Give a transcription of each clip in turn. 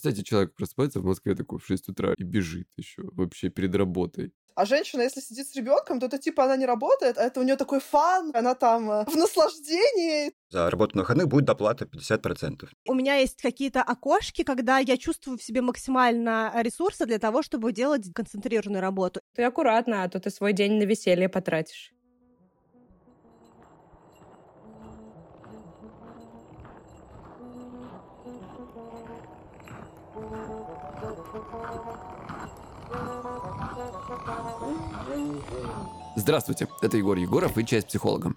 Представьте, человек просыпается в Москве такой в 6 утра и бежит еще вообще перед работой. А женщина, если сидит с ребенком, то это типа она не работает, а это у нее такой фан, она там э, в наслаждении. За работу на выходных будет доплата 50%. У меня есть какие-то окошки, когда я чувствую в себе максимально ресурсы для того, чтобы делать концентрированную работу. Ты аккуратно, а то ты свой день на веселье потратишь. Здравствуйте, это Егор Егоров и «Часть психологом».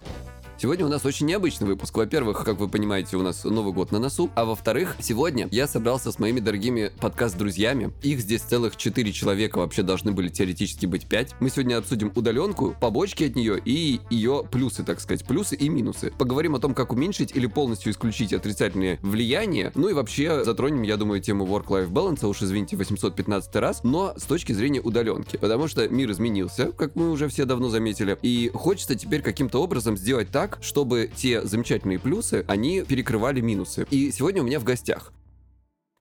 Сегодня у нас очень необычный выпуск. Во-первых, как вы понимаете, у нас Новый год на носу. А во-вторых, сегодня я собрался с моими дорогими подкаст-друзьями. Их здесь целых 4 человека, вообще должны были теоретически быть 5. Мы сегодня обсудим удаленку, побочки от нее и ее плюсы, так сказать, плюсы и минусы. Поговорим о том, как уменьшить или полностью исключить отрицательные влияния. Ну и вообще затронем, я думаю, тему work-life balance, уж извините, 815 раз, но с точки зрения удаленки. Потому что мир изменился, как мы уже все давно заметили, и хочется теперь каким-то образом сделать так, так, чтобы те замечательные плюсы, они перекрывали минусы. И сегодня у меня в гостях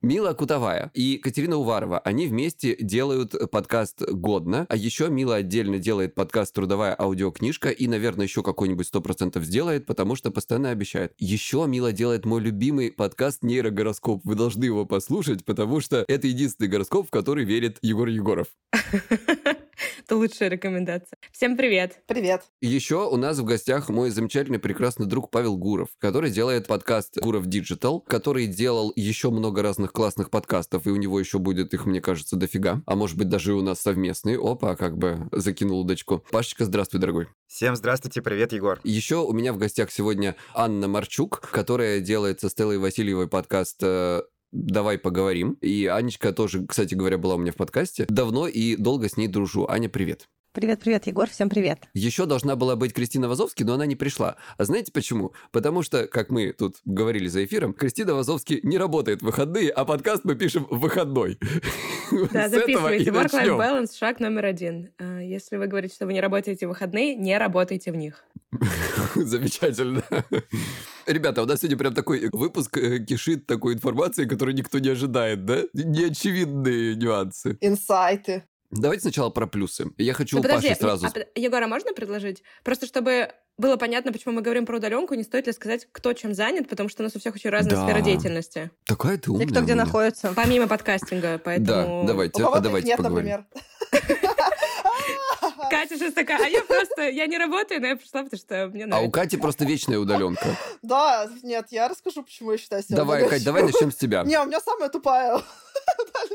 Мила Кутовая и Катерина Уварова, они вместе делают подкаст «Годно», а еще Мила отдельно делает подкаст «Трудовая аудиокнижка» и, наверное, еще какой-нибудь 100% сделает, потому что постоянно обещает. Еще Мила делает мой любимый подкаст «Нейрогороскоп». Вы должны его послушать, потому что это единственный гороскоп, в который верит Егор Егоров. Это лучшая рекомендация. Всем привет. Привет. Еще у нас в гостях мой замечательный, прекрасный друг Павел Гуров, который делает подкаст Гуров Digital, который делал еще много разных классных подкастов, и у него еще будет их, мне кажется, дофига. А может быть, даже у нас совместный. Опа, как бы закинул удочку. Пашечка, здравствуй, дорогой. Всем здравствуйте, привет, Егор. Еще у меня в гостях сегодня Анна Марчук, которая делает со Стеллой Васильевой подкаст э, давай поговорим. И Анечка тоже, кстати говоря, была у меня в подкасте. Давно и долго с ней дружу. Аня, привет. Привет-привет, Егор, всем привет. Еще должна была быть Кристина Вазовский, но она не пришла. А знаете почему? Потому что, как мы тут говорили за эфиром, Кристина Вазовский не работает в выходные, а подкаст мы пишем в выходной. Да, записывайте. Work-life balance – шаг номер один. А, если вы говорите, что вы не работаете в выходные, не работайте в них. Замечательно. Ребята, у нас сегодня прям такой выпуск э, кишит такой информации, которую никто не ожидает, да? Неочевидные нюансы. Инсайты. Давайте сначала про плюсы. Я хочу да у Паши сразу... А, Егора, можно предложить? Просто чтобы было понятно, почему мы говорим про удаленку, не стоит ли сказать, кто чем занят, потому что у нас у всех очень разная да. сфера деятельности. Такая ты умная. И кто где находится. Помимо подкастинга, поэтому... Да, давайте, а давайте нет, поговорим. например. Катя сейчас такая, а я просто, я не работаю, но я пришла, потому что мне нравится. А у Кати просто вечная удаленка. Да, нет, я расскажу, почему я считаю себя Давай, Кать, давай начнем с тебя. Не, у меня самая тупая.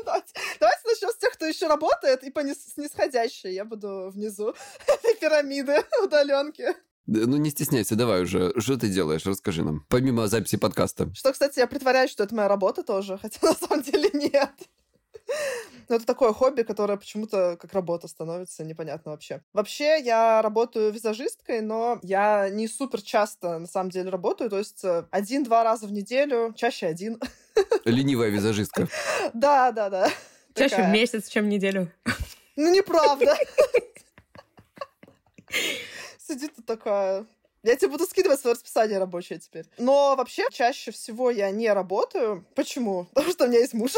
Давайте начнем с тех, кто еще работает, и по снисходящей. Я буду внизу этой пирамиды удаленки. Ну, не стесняйся, давай уже. Что ты делаешь? Расскажи нам. Помимо записи подкаста. Что, кстати, я притворяюсь, что это моя работа тоже, хотя на самом деле нет. Но это такое хобби, которое почему-то как работа становится, непонятно вообще. Вообще, я работаю визажисткой, но я не супер часто, на самом деле, работаю, то есть э, один-два раза в неделю, чаще один. Ленивая визажистка. Да, да, да. Чаще в месяц, чем в неделю. Ну, неправда. Сидит тут такая, я тебе буду скидывать свое расписание рабочее теперь. Но вообще, чаще всего я не работаю. Почему? Потому что у меня есть муж.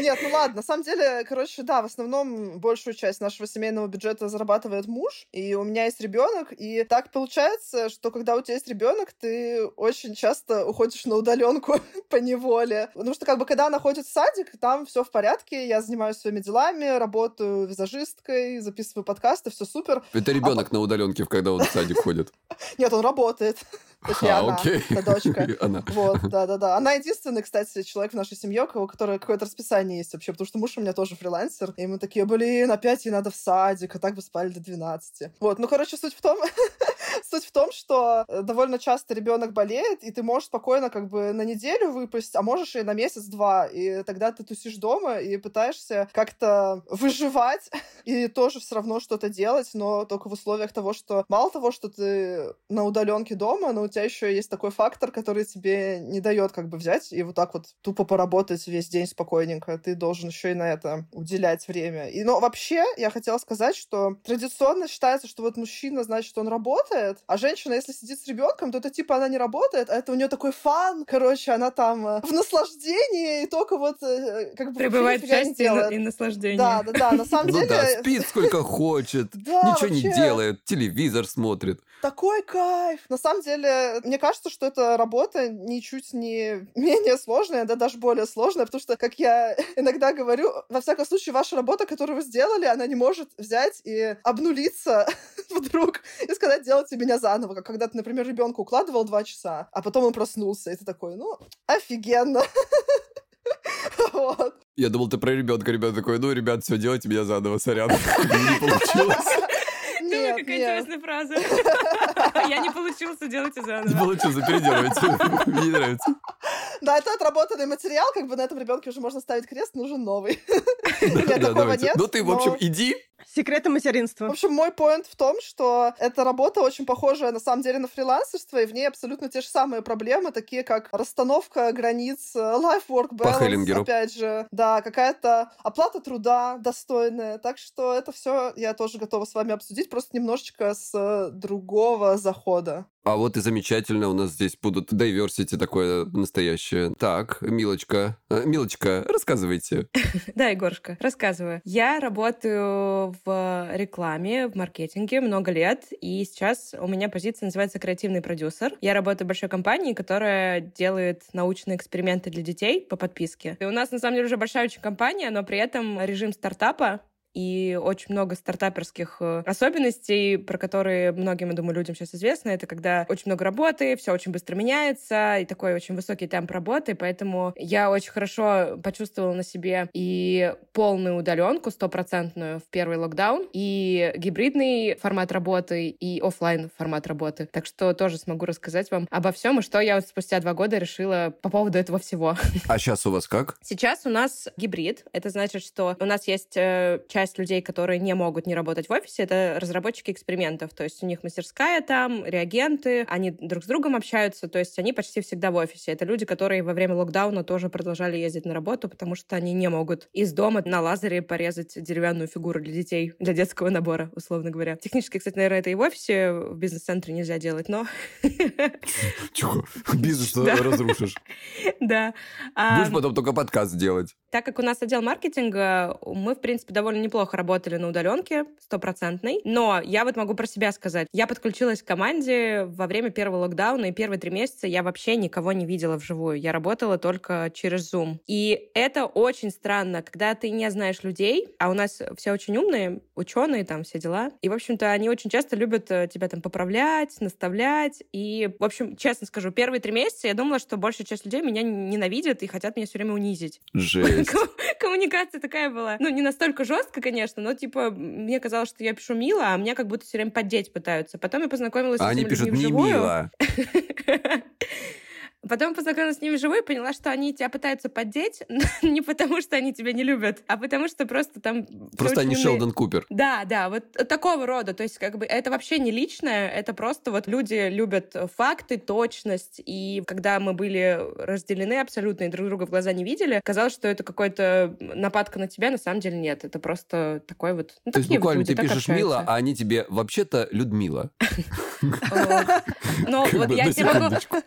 Нет, ну ладно, на самом деле, короче, да, в основном большую часть нашего семейного бюджета зарабатывает муж, и у меня есть ребенок, и так получается, что когда у тебя есть ребенок, ты очень часто уходишь на удаленку по неволе. Потому что, как бы, когда она ходит в садик, там все в порядке, я занимаюсь своими делами, работаю визажисткой, записываю подкасты, все супер. Это ребенок а... на удаленке, когда он в садик ходит. Нет, он работает. Точнее, а, она, окей. это дочка. Она. Вот, да-да-да. Она единственный, кстати, человек в нашей семье, у которого какое-то расписание есть вообще, потому что муж у меня тоже фрилансер, и мы такие, блин, опять ей надо в садик, а так бы спали до 12. Вот, ну, короче, суть в том, суть в том, что э, довольно часто ребенок болеет, и ты можешь спокойно как бы на неделю выпасть, а можешь и на месяц-два, и тогда ты тусишь дома и пытаешься как-то выживать и тоже все равно что-то делать, но только в условиях того, что мало того, что ты на удаленке дома, но тебя еще есть такой фактор, который тебе не дает как бы взять и вот так вот тупо поработать весь день спокойненько. Ты должен еще и на это уделять время. И, но вообще я хотела сказать, что традиционно считается, что вот мужчина, значит, он работает, а женщина, если сидит с ребенком, то это типа она не работает, а это у нее такой фан, короче, она там э, в наслаждении и только вот э, как бы Пребывает в нифига не счастье и и наслаждении. Да, да, да, на самом Ну деле... да, спит сколько хочет, ничего не делает, телевизор смотрит. Такой кайф! На самом деле, мне кажется, что эта работа ничуть не менее сложная, да даже более сложная, потому что, как я иногда говорю, во всяком случае, ваша работа, которую вы сделали, она не может взять и обнулиться вдруг и сказать, делайте меня заново. Как когда ты, например, ребенка укладывал два часа, а потом он проснулся, и ты такой, ну, офигенно. Вот. Я думал, ты про ребенка, ребенок такой, ну, ребят, все, делайте меня заново, сорян. Не получилось. Думаю, Нет, какая нет. интересная фраза. Я не получился, делайте Не заново. получилось, переделывайте. Мне не нравится. Да, это отработанный материал, как бы на этом ребенке уже можно ставить крест, нужен новый. Нет, Да, такого давайте. нет. Ну, ты, в общем, иди. Секреты В материнства. общем, мой поинт в том, что эта работа очень похожа на самом деле на фрилансерство, и в ней абсолютно те же самые проблемы, такие как расстановка границ, э, life-work balance, опять же, да, какая-то оплата труда достойная. Так что это все я тоже готова с вами обсудить, просто немножечко с другого захода. А вот и замечательно, у нас здесь будут diversity такое настоящее. Так, Милочка, э, Милочка, рассказывайте. Да, Егорушка, рассказываю. Я работаю в рекламе, в маркетинге много лет, и сейчас у меня позиция называется креативный продюсер. Я работаю в большой компании, которая делает научные эксперименты для детей по подписке. И у нас, на самом деле, уже большая очень компания, но при этом режим стартапа и очень много стартаперских э, особенностей, про которые многим, я думаю, людям сейчас известно. Это когда очень много работы, все очень быстро меняется, и такой очень высокий темп работы, поэтому я очень хорошо почувствовала на себе и полную удаленку, стопроцентную в первый локдаун, и гибридный формат работы, и оффлайн формат работы. Так что тоже смогу рассказать вам обо всем, и что я вот спустя два года решила по поводу этого всего. А сейчас у вас как? Сейчас у нас гибрид. Это значит, что у нас есть э, часть людей, которые не могут не работать в офисе. Это разработчики экспериментов. То есть у них мастерская там, реагенты, они друг с другом общаются. То есть они почти всегда в офисе. Это люди, которые во время локдауна тоже продолжали ездить на работу, потому что они не могут из дома на лазере порезать деревянную фигуру для детей, для детского набора, условно говоря. Технически, кстати, наверное, это и в офисе, в бизнес-центре нельзя делать, но Чего? Бизнес разрушишь. да. Будешь потом только подкаст делать. Так как у нас отдел маркетинга, мы, в принципе, довольно неплохо работали на удаленке, стопроцентной. Но я вот могу про себя сказать. Я подключилась к команде во время первого локдауна, и первые три месяца я вообще никого не видела вживую. Я работала только через Zoom. И это очень странно, когда ты не знаешь людей, а у нас все очень умные, ученые, там все дела. И, в общем-то, они очень часто любят э, тебя там поправлять, наставлять. И, в общем, честно скажу, первые три месяца я думала, что большая часть людей меня ненавидят и хотят меня все время унизить. Жесть. Ком- Коммуникация такая была. Ну, не настолько жестко, конечно, но типа мне казалось, что я пишу мило, а меня как будто все время поддеть пытаются. Потом я познакомилась А с они этими пишут людьми не вживую. мило. Потом познакомилась с ними вживую и поняла, что они тебя пытаются поддеть не потому, что они тебя не любят, а потому что просто там... Просто они умные. Шелдон Купер. Да, да, вот такого рода. То есть, как бы, это вообще не личное, это просто вот люди любят факты, точность. И когда мы были разделены абсолютно и друг друга в глаза не видели, казалось, что это какой-то нападка на тебя, на самом деле нет. Это просто такой вот... Ну, То есть буквально люди, ты пишешь общаются. а они тебе вообще-то Людмила. Ну, вот я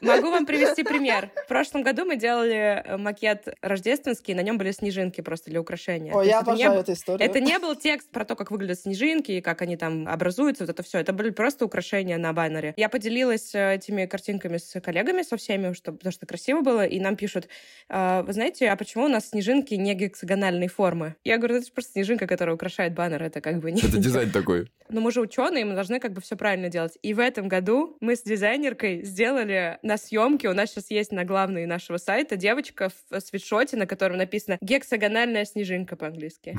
могу вам привести пример. В прошлом году мы делали э, макет рождественский, на нем были снежинки просто для украшения. Ой, То я не обожаю эту историю. Это не был текст про то, как выглядят снежинки, и как они там образуются, вот это все. Это были просто украшения на баннере. Я поделилась э, этими картинками с коллегами, со всеми, чтобы, потому что красиво было, и нам пишут, «А, вы знаете, а почему у нас снежинки не гексагональной формы? Я говорю, это же просто снежинка, которая украшает баннер, это как бы не... Это дизайн такой. Но мы же ученые, мы должны как бы все правильно делать. И в этом году мы с дизайнеркой сделали на съемке, у нас сейчас есть на главной нашего сайта девочка в свитшоте, на котором написано «гексагональная снежинка» по-английски.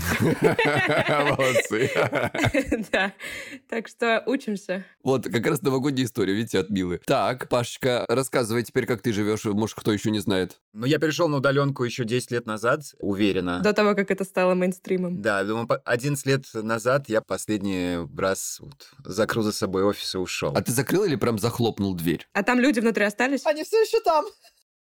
Молодцы. Да, так что учимся. Вот, как раз новогодняя история, видите, от Милы. Так, Пашечка, рассказывай теперь, как ты живешь. Может, кто еще не знает. Ну, я перешел на удаленку еще 10 лет назад, уверенно. До того, как это стало мейнстримом. Да, думаю, по- 11 лет назад я последний раз вот закрыл за собой офис и ушел. А ты закрыл или прям захлопнул дверь? А там люди внутри остались? Они все еще там.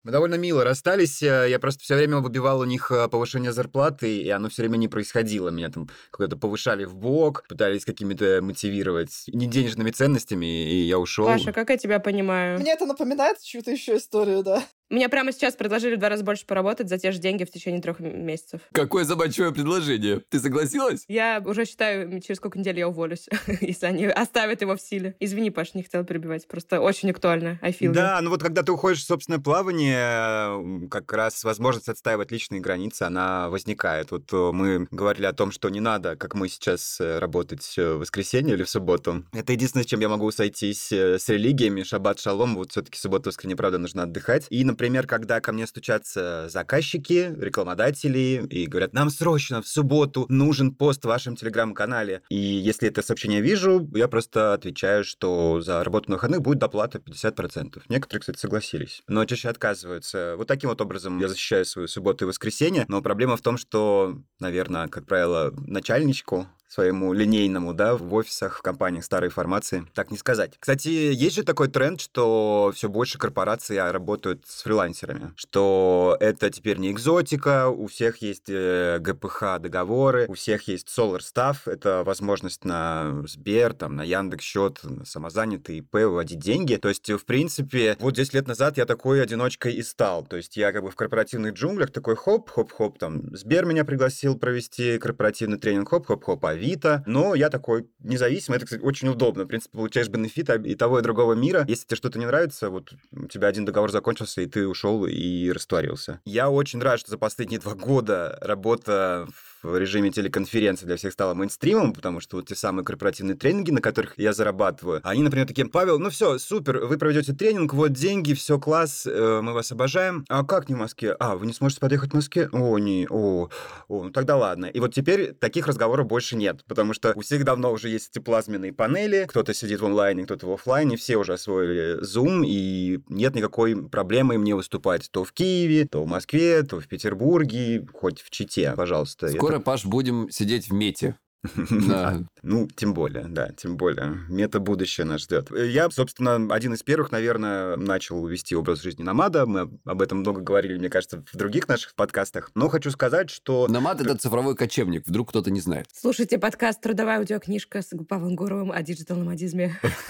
Мы довольно мило расстались. э, Я просто все время выбивал у них э, повышение зарплаты, и оно все время не происходило. Меня там какое-то повышали в бок, пытались какими-то мотивировать не денежными ценностями, и я ушел. Паша, как я тебя понимаю? Мне это напоминает чью-то еще историю, да. Мне прямо сейчас предложили в два раза больше поработать за те же деньги в течение трех месяцев. Какое заманчивое предложение. Ты согласилась? Я уже считаю, через сколько недель я уволюсь, если они оставят его в силе. Извини, Паш, не хотела перебивать. Просто очень актуально. I feel you. Да, ну вот когда ты уходишь в собственное плавание, как раз возможность отстаивать личные границы, она возникает. Вот э, мы говорили о том, что не надо, как мы сейчас, э, работать э, в воскресенье или в субботу. Это единственное, с чем я могу сойтись с религиями, шаббат, шалом, вот все-таки субботу, воскресенье, правда, нужно отдыхать. И, например, когда ко мне стучатся заказчики, рекламодатели, и говорят, нам срочно в субботу нужен пост в вашем телеграм-канале. И если это сообщение вижу, я просто отвечаю, что за работу на выходных будет доплата 50%. Некоторые, кстати, согласились, но чаще отказываются. Вот таким вот образом я защищаю свою субботу и воскресенье, но проблема в том, что, наверное, как правило, начальничку своему линейному, да, в офисах, в компаниях старой формации. Так не сказать. Кстати, есть же такой тренд, что все больше корпораций а, работают с фрилансерами, что это теперь не экзотика, у всех есть э, ГПХ договоры, у всех есть Solar Staff, это возможность на Сбер, там, на Яндекс счет, на самозанятый ИП выводить деньги. То есть, в принципе, вот 10 лет назад я такой одиночкой и стал. То есть, я как бы в корпоративных джунглях такой хоп, хоп-хоп, там, Сбер меня пригласил провести корпоративный тренинг, хоп-хоп-хоп, Авито. Но я такой независимый. Это, кстати, очень удобно. В принципе, получаешь бенефит и того, и другого мира. Если тебе что-то не нравится, вот у тебя один договор закончился, и ты ушел и растворился. Я очень рад, что за последние два года работа в режиме телеконференции для всех стала мейнстримом, потому что вот те самые корпоративные тренинги, на которых я зарабатываю, они, например, такие, Павел, ну все, супер, вы проведете тренинг, вот деньги, все класс, э, мы вас обожаем. А как не в Москве? А, вы не сможете подъехать в Москве? О, не, о, о, ну тогда ладно. И вот теперь таких разговоров больше нет, потому что у всех давно уже есть эти плазменные панели, кто-то сидит в онлайне, кто-то в офлайне, все уже освоили Zoom, и нет никакой проблемы мне выступать то в Киеве, то в Москве, то в Петербурге, хоть в Чите, пожалуйста. Скоро, Паш, будем сидеть в мете. Да. Ну, тем более, да, тем более. Мета-будущее нас ждет. Я, собственно, один из первых, наверное, начал вести образ жизни номада. Мы об этом много говорили, мне кажется, в других наших подкастах. Но хочу сказать, что... Намад — это цифровой кочевник, вдруг кто-то не знает. Слушайте подкаст «Трудовая аудиокнижка» с Павлом Гуровым о digital -номадизме.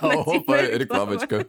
Опа, рекламочка.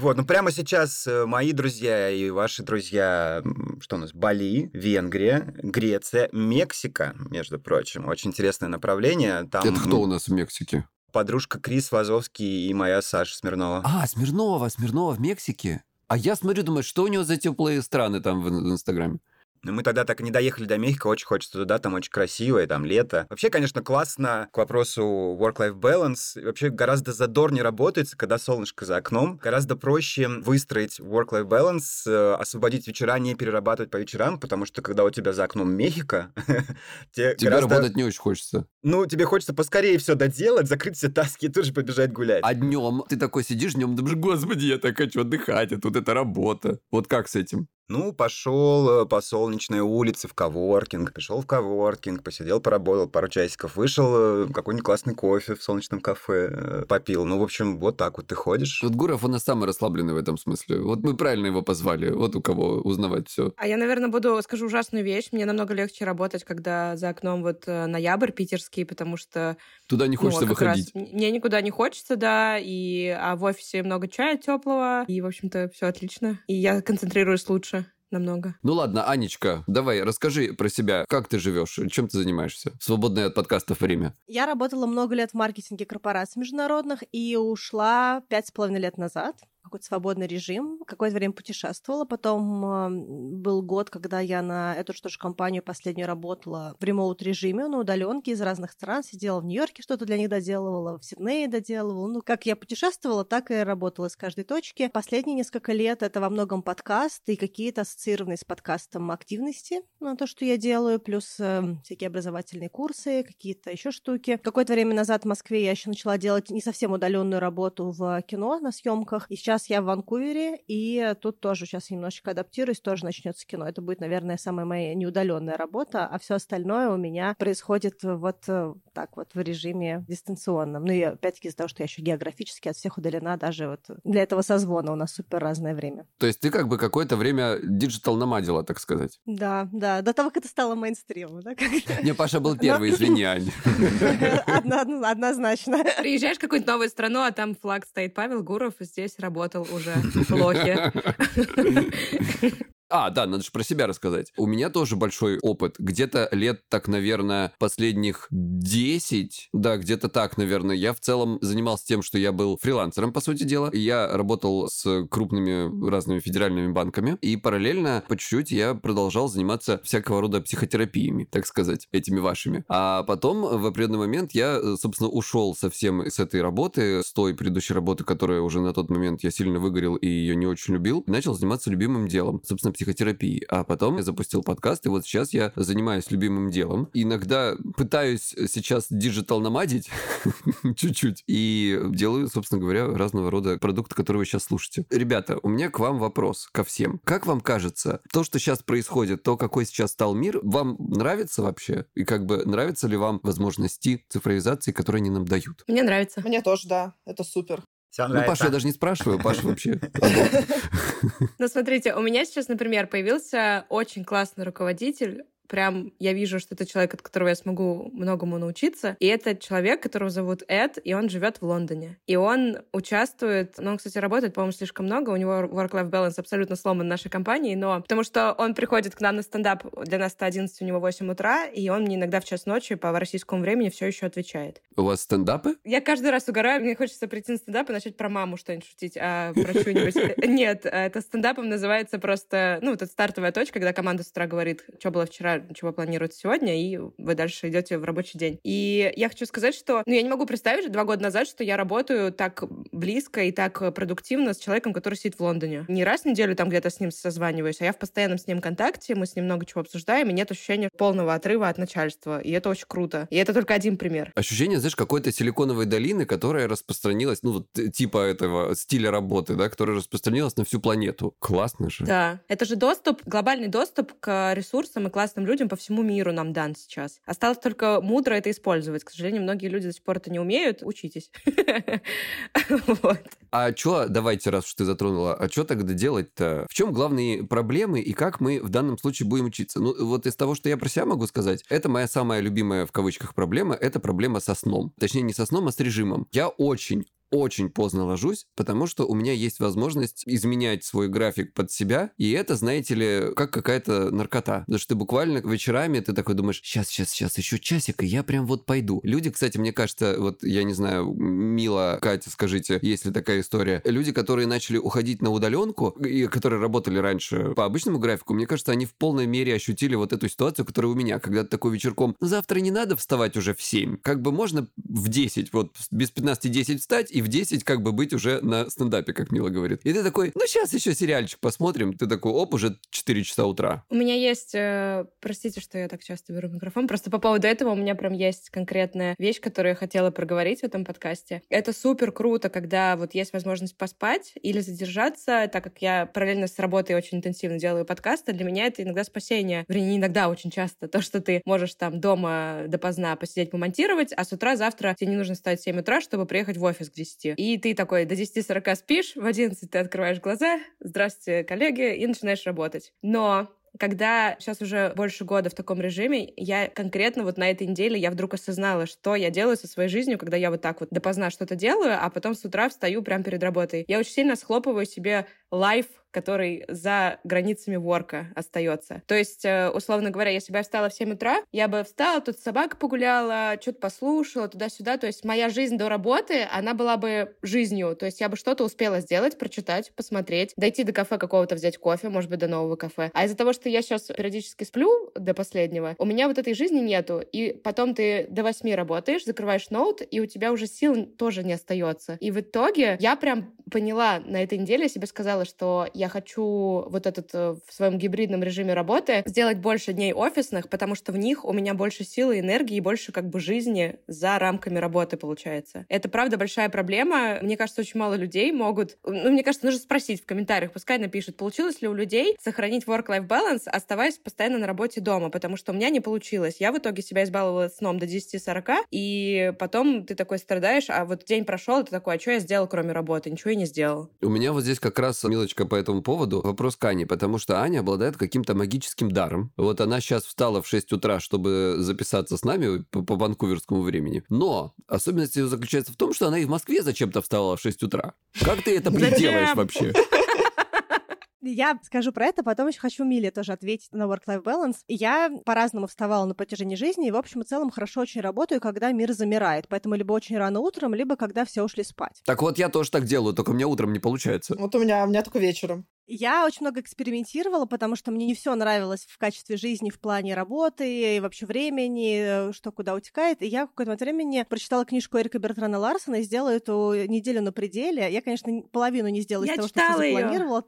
Вот, ну прямо сейчас э, мои друзья и ваши друзья, что у нас, Бали, Венгрия, Греция, Мексика, между прочим. Очень интересное направление. Там Это кто у нас в Мексике? подружка Крис Вазовский и моя Саша Смирнова. А, Смирнова, Смирнова в Мексике. А я смотрю, думаю, что у него за теплые страны там в Инстаграме? Но мы тогда так и не доехали до Мехико, очень хочется туда, там очень красиво, и там лето. Вообще, конечно, классно к вопросу work-life balance. Вообще гораздо задорнее работается, когда солнышко за окном. Гораздо проще выстроить work-life balance, э, освободить вечера, не перерабатывать по вечерам, потому что когда у тебя за окном Мехико, тебе работать не очень хочется. Ну, тебе хочется поскорее все доделать, закрыть все таски и тут же побежать гулять. А днем ты такой сидишь днем, думаешь, господи, я так хочу отдыхать, а тут это работа. Вот как с этим? Ну, пошел э, по солнечной улице в коворкинг, пришел в коворкинг, посидел, поработал пару часиков, вышел, э, какой-нибудь классный кофе в солнечном кафе э, попил. Ну, в общем, вот так вот ты ходишь. Вот Гуров, он самый расслабленный в этом смысле. Вот мы правильно его позвали. Вот у кого узнавать все. А я, наверное, буду, скажу ужасную вещь. Мне намного легче работать, когда за окном вот ноябрь питерский, потому что... Туда не ну, хочется вот как раз выходить. мне никуда не хочется, да, и, а в офисе много чая теплого, и, в общем-то, все отлично. И я концентрируюсь лучше намного. Ну ладно, Анечка, давай, расскажи про себя. Как ты живешь? Чем ты занимаешься? Свободное от подкастов время. Я работала много лет в маркетинге корпораций международных и ушла пять с половиной лет назад какой-то свободный режим. Какое-то время путешествовала. Потом был год, когда я на эту же тоже компанию последнюю работала в ремоут-режиме, на удаленке из разных стран. Сидела в Нью-Йорке, что-то для них доделывала, в Сиднее доделывала. Ну, как я путешествовала, так и работала из каждой точки. Последние несколько лет это во многом подкаст и какие-то ассоциированные с подкастом активности. Ну, то, что я делаю, плюс э, всякие образовательные курсы, какие-то еще штуки. Какое-то время назад в Москве я еще начала делать не совсем удаленную работу в кино на съемках. И сейчас сейчас я в Ванкувере, и тут тоже сейчас немножечко адаптируюсь, тоже начнется кино. Это будет, наверное, самая моя неудаленная работа, а все остальное у меня происходит вот э, так вот в режиме дистанционном. Ну и опять-таки из-за того, что я еще географически от всех удалена, даже вот для этого созвона у нас супер разное время. То есть ты как бы какое-то время digital nomad ила, так сказать. Да, да, до того, как это стало мейнстримом. Да? Не, Паша был первый, извини, Ань. Однозначно. Приезжаешь в какую-нибудь новую страну, а там флаг стоит Павел Гуров, здесь работал уже в Лохе. А, да, надо же про себя рассказать. У меня тоже большой опыт. Где-то лет, так, наверное, последних 10, да, где-то так, наверное. Я в целом занимался тем, что я был фрилансером, по сути дела. Я работал с крупными разными федеральными банками. И параллельно, по чуть-чуть, я продолжал заниматься всякого рода психотерапиями, так сказать, этими вашими. А потом, в определенный момент, я, собственно, ушел совсем с этой работы, с той предыдущей работы, которая уже на тот момент я сильно выгорел и ее не очень любил, начал заниматься любимым делом. Собственно, психотерапии. А потом я запустил подкаст, и вот сейчас я занимаюсь любимым делом. Иногда пытаюсь сейчас digital nomad ить чуть-чуть и делаю, собственно говоря, разного рода продукты, которые вы сейчас слушаете. Ребята, у меня к вам вопрос, ко всем. Как вам кажется, то, что сейчас происходит, то, какой сейчас стал мир, вам нравится вообще? И как бы нравятся ли вам возможности цифровизации, которые они нам дают? Мне нравится. Мне тоже, да. Это супер. Всем Ну. Пашу я даже не спрашиваю, Паша вообще. Ну, смотрите, у меня сейчас, например, появился очень классный руководитель, прям я вижу, что это человек, от которого я смогу многому научиться. И это человек, которого зовут Эд, и он живет в Лондоне. И он участвует, ну, он, кстати, работает, по-моему, слишком много, у него work-life balance абсолютно сломан нашей компании, но потому что он приходит к нам на стендап, для нас это 11, у него 8 утра, и он мне иногда в час ночи по российскому времени все еще отвечает. У вас стендапы? Я каждый раз угораю, мне хочется прийти на стендап и начать про маму что-нибудь шутить, а про что-нибудь... Нет, это стендапом называется просто... Ну, вот это стартовая точка, когда команда с утра говорит, что было вчера, чего планируют сегодня, и вы дальше идете в рабочий день. И я хочу сказать, что... Ну, я не могу представить два года назад, что я работаю так близко и так продуктивно с человеком, который сидит в Лондоне. Не раз в неделю там где-то с ним созваниваюсь, а я в постоянном с ним контакте, мы с ним много чего обсуждаем, и нет ощущения полного отрыва от начальства. И это очень круто. И это только один пример. Ощущение, знаешь, какой-то силиконовой долины, которая распространилась, ну, вот э, типа этого стиля работы, да, которая распространилась на всю планету. Классно же. Да, это же доступ, глобальный доступ к ресурсам и классным людям по всему миру нам дан сейчас. Осталось только мудро это использовать. К сожалению, многие люди до сих пор это не умеют. Учитесь. А что, давайте, раз уж ты затронула, а что тогда делать-то? В чем главные проблемы и как мы в данном случае будем учиться? Ну, вот из того, что я про себя могу сказать, это моя самая любимая в кавычках проблема, это проблема со сном. Точнее, не со сном, а с режимом. Я очень очень поздно ложусь, потому что у меня есть возможность изменять свой график под себя, и это, знаете ли, как какая-то наркота. Потому что ты буквально вечерами ты такой думаешь, сейчас, сейчас, сейчас, еще часик, и я прям вот пойду. Люди, кстати, мне кажется, вот я не знаю, Мила, Катя, скажите, есть ли такая история, люди, которые начали уходить на удаленку, и которые работали раньше по обычному графику, мне кажется, они в полной мере ощутили вот эту ситуацию, которая у меня, когда ты такой вечерком, «Ну, завтра не надо вставать уже в 7, как бы можно в 10, вот без 15-10 встать, и в 10 как бы быть уже на стендапе, как Мила говорит. И ты такой, ну сейчас еще сериальчик посмотрим. Ты такой, оп, уже 4 часа утра. У меня есть, э, простите, что я так часто беру микрофон, просто по поводу этого у меня прям есть конкретная вещь, которую я хотела проговорить в этом подкасте. Это супер круто, когда вот есть возможность поспать или задержаться, так как я параллельно с работой очень интенсивно делаю подкасты, для меня это иногда спасение. Вернее, не иногда, очень часто. То, что ты можешь там дома допоздна посидеть, помонтировать, а с утра завтра тебе не нужно встать в 7 утра, чтобы приехать в офис к 10. И ты такой до 10.40 спишь, в 11 ты открываешь глаза, здравствуйте, коллеги, и начинаешь работать. Но когда сейчас уже больше года в таком режиме, я конкретно вот на этой неделе я вдруг осознала, что я делаю со своей жизнью, когда я вот так вот допоздна что-то делаю, а потом с утра встаю прямо перед работой. Я очень сильно схлопываю себе лайф который за границами ворка остается. То есть, э, условно говоря, если бы я встала в 7 утра, я бы встала, тут собака погуляла, что-то послушала, туда-сюда. То есть моя жизнь до работы, она была бы жизнью. То есть я бы что-то успела сделать, прочитать, посмотреть, дойти до кафе какого-то, взять кофе, может быть, до нового кафе. А из-за того, что я сейчас периодически сплю до последнего, у меня вот этой жизни нету. И потом ты до 8 работаешь, закрываешь ноут, и у тебя уже сил тоже не остается. И в итоге я прям поняла на этой неделе, себе сказала, что я я хочу вот этот э, в своем гибридном режиме работы сделать больше дней офисных, потому что в них у меня больше силы, энергии и больше как бы жизни за рамками работы получается. Это правда большая проблема. Мне кажется, очень мало людей могут... Ну, мне кажется, нужно спросить в комментариях, пускай напишут, получилось ли у людей сохранить work-life balance, оставаясь постоянно на работе дома, потому что у меня не получилось. Я в итоге себя избаловала сном до 10-40, и потом ты такой страдаешь, а вот день прошел, и ты такой, а что я сделал, кроме работы? Ничего я не сделал. У меня вот здесь как раз, Милочка, по этому поводу вопрос к Ане, потому что Аня обладает каким-то магическим даром. Вот она сейчас встала в 6 утра, чтобы записаться с нами по, по ванкуверскому времени. Но особенность ее заключается в том, что она и в Москве зачем-то встала в 6 утра. Как ты это приделаешь вообще? Я скажу про это, потом еще хочу Миле тоже ответить на work-life balance. Я по-разному вставала на протяжении жизни, и, в общем и целом, хорошо очень работаю, когда мир замирает. Поэтому либо очень рано утром, либо когда все ушли спать. Так вот, я тоже так делаю, только у меня утром не получается. Вот у меня, у меня только вечером. Я очень много экспериментировала, потому что мне не все нравилось в качестве жизни в плане работы и вообще времени, э, что куда утекает. И я в какое-то времени прочитала книжку Эрика Бертрана Ларсона и сделала эту неделю на пределе. Я, конечно, половину не сделала из Я того, что её. запланировала.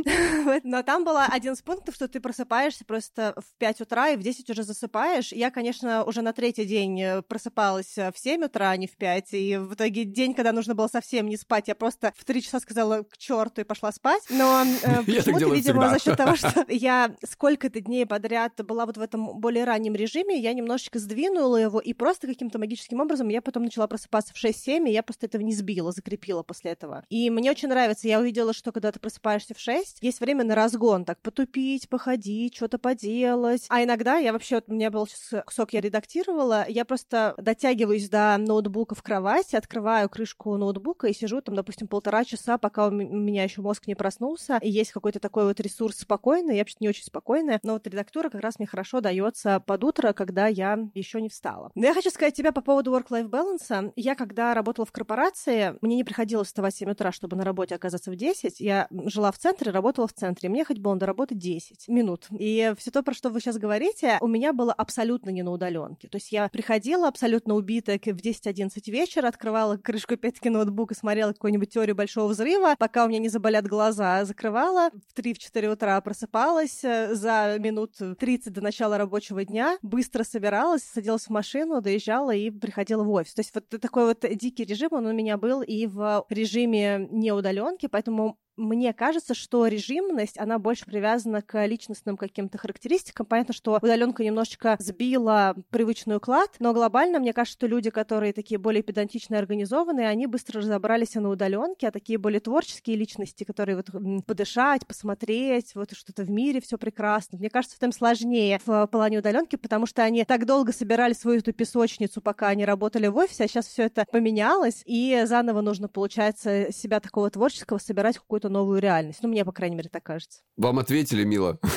Но там было один из пунктов, что ты просыпаешься просто в 5 утра и в 10 уже засыпаешь. Я, конечно, уже на третий день э, просыпалась э, в 7 утра, а не в 5. И в итоге день, когда нужно было совсем не спать, я просто в 3 часа сказала к черту и пошла спать. Но э, почему-то, видимо, всегда. за счет того, что я сколько-то дней подряд была вот в этом более раннем режиме, я немножечко сдвинула его, и просто каким-то магическим образом я потом начала просыпаться в 6-7, и я просто этого не сбила, закрепила после этого. И мне очень нравится, я увидела, что когда ты просыпаешься в 6, есть время на разгон, так потупить, походить, что-то поделать. А иногда я вообще, вот у меня был сейчас кусок, я редактировала, я просто дотягиваюсь до ноутбука в кровати, открываю крышку ноутбука и сижу там, допустим, полтора часа, пока у меня еще мозг не проснулся, есть какой-то такой вот ресурс спокойный, я вообще не очень спокойная, но вот редактура как раз мне хорошо дается под утро, когда я еще не встала. Но я хочу сказать тебе по поводу work-life balance. Я когда работала в корпорации, мне не приходилось вставать в 7 утра, чтобы на работе оказаться в 10. Я жила в центре, работала в центре. Мне хоть было до работы 10 минут. И все то, про что вы сейчас говорите, у меня было абсолютно не на удаленке. То есть я приходила абсолютно убитая в 10-11 вечера, открывала крышку опять-таки ноутбука, смотрела какую-нибудь теорию большого взрыва, пока у меня не заболят глаза, закрывала, в 3-4 утра просыпалась, э, за минут 30 до начала рабочего дня, быстро собиралась, садилась в машину, доезжала и приходила в офис. То есть вот такой вот дикий режим, он у меня был и в режиме неудаленки, поэтому мне кажется, что режимность, она больше привязана к личностным каким-то характеристикам. Понятно, что удаленка немножечко сбила привычный уклад, но глобально, мне кажется, что люди, которые такие более педантичные, организованные, они быстро разобрались на удаленке, а такие более творческие личности, которые вот подышать, посмотреть, вот что-то в мире все прекрасно. Мне кажется, в этом сложнее в плане удаленки, потому что они так долго собирали свою эту песочницу, пока они работали в офисе, а сейчас все это поменялось, и заново нужно, получается, себя такого творческого собирать в какую-то новую реальность. Ну, мне, по крайней мере, так кажется. Вам ответили, Мила?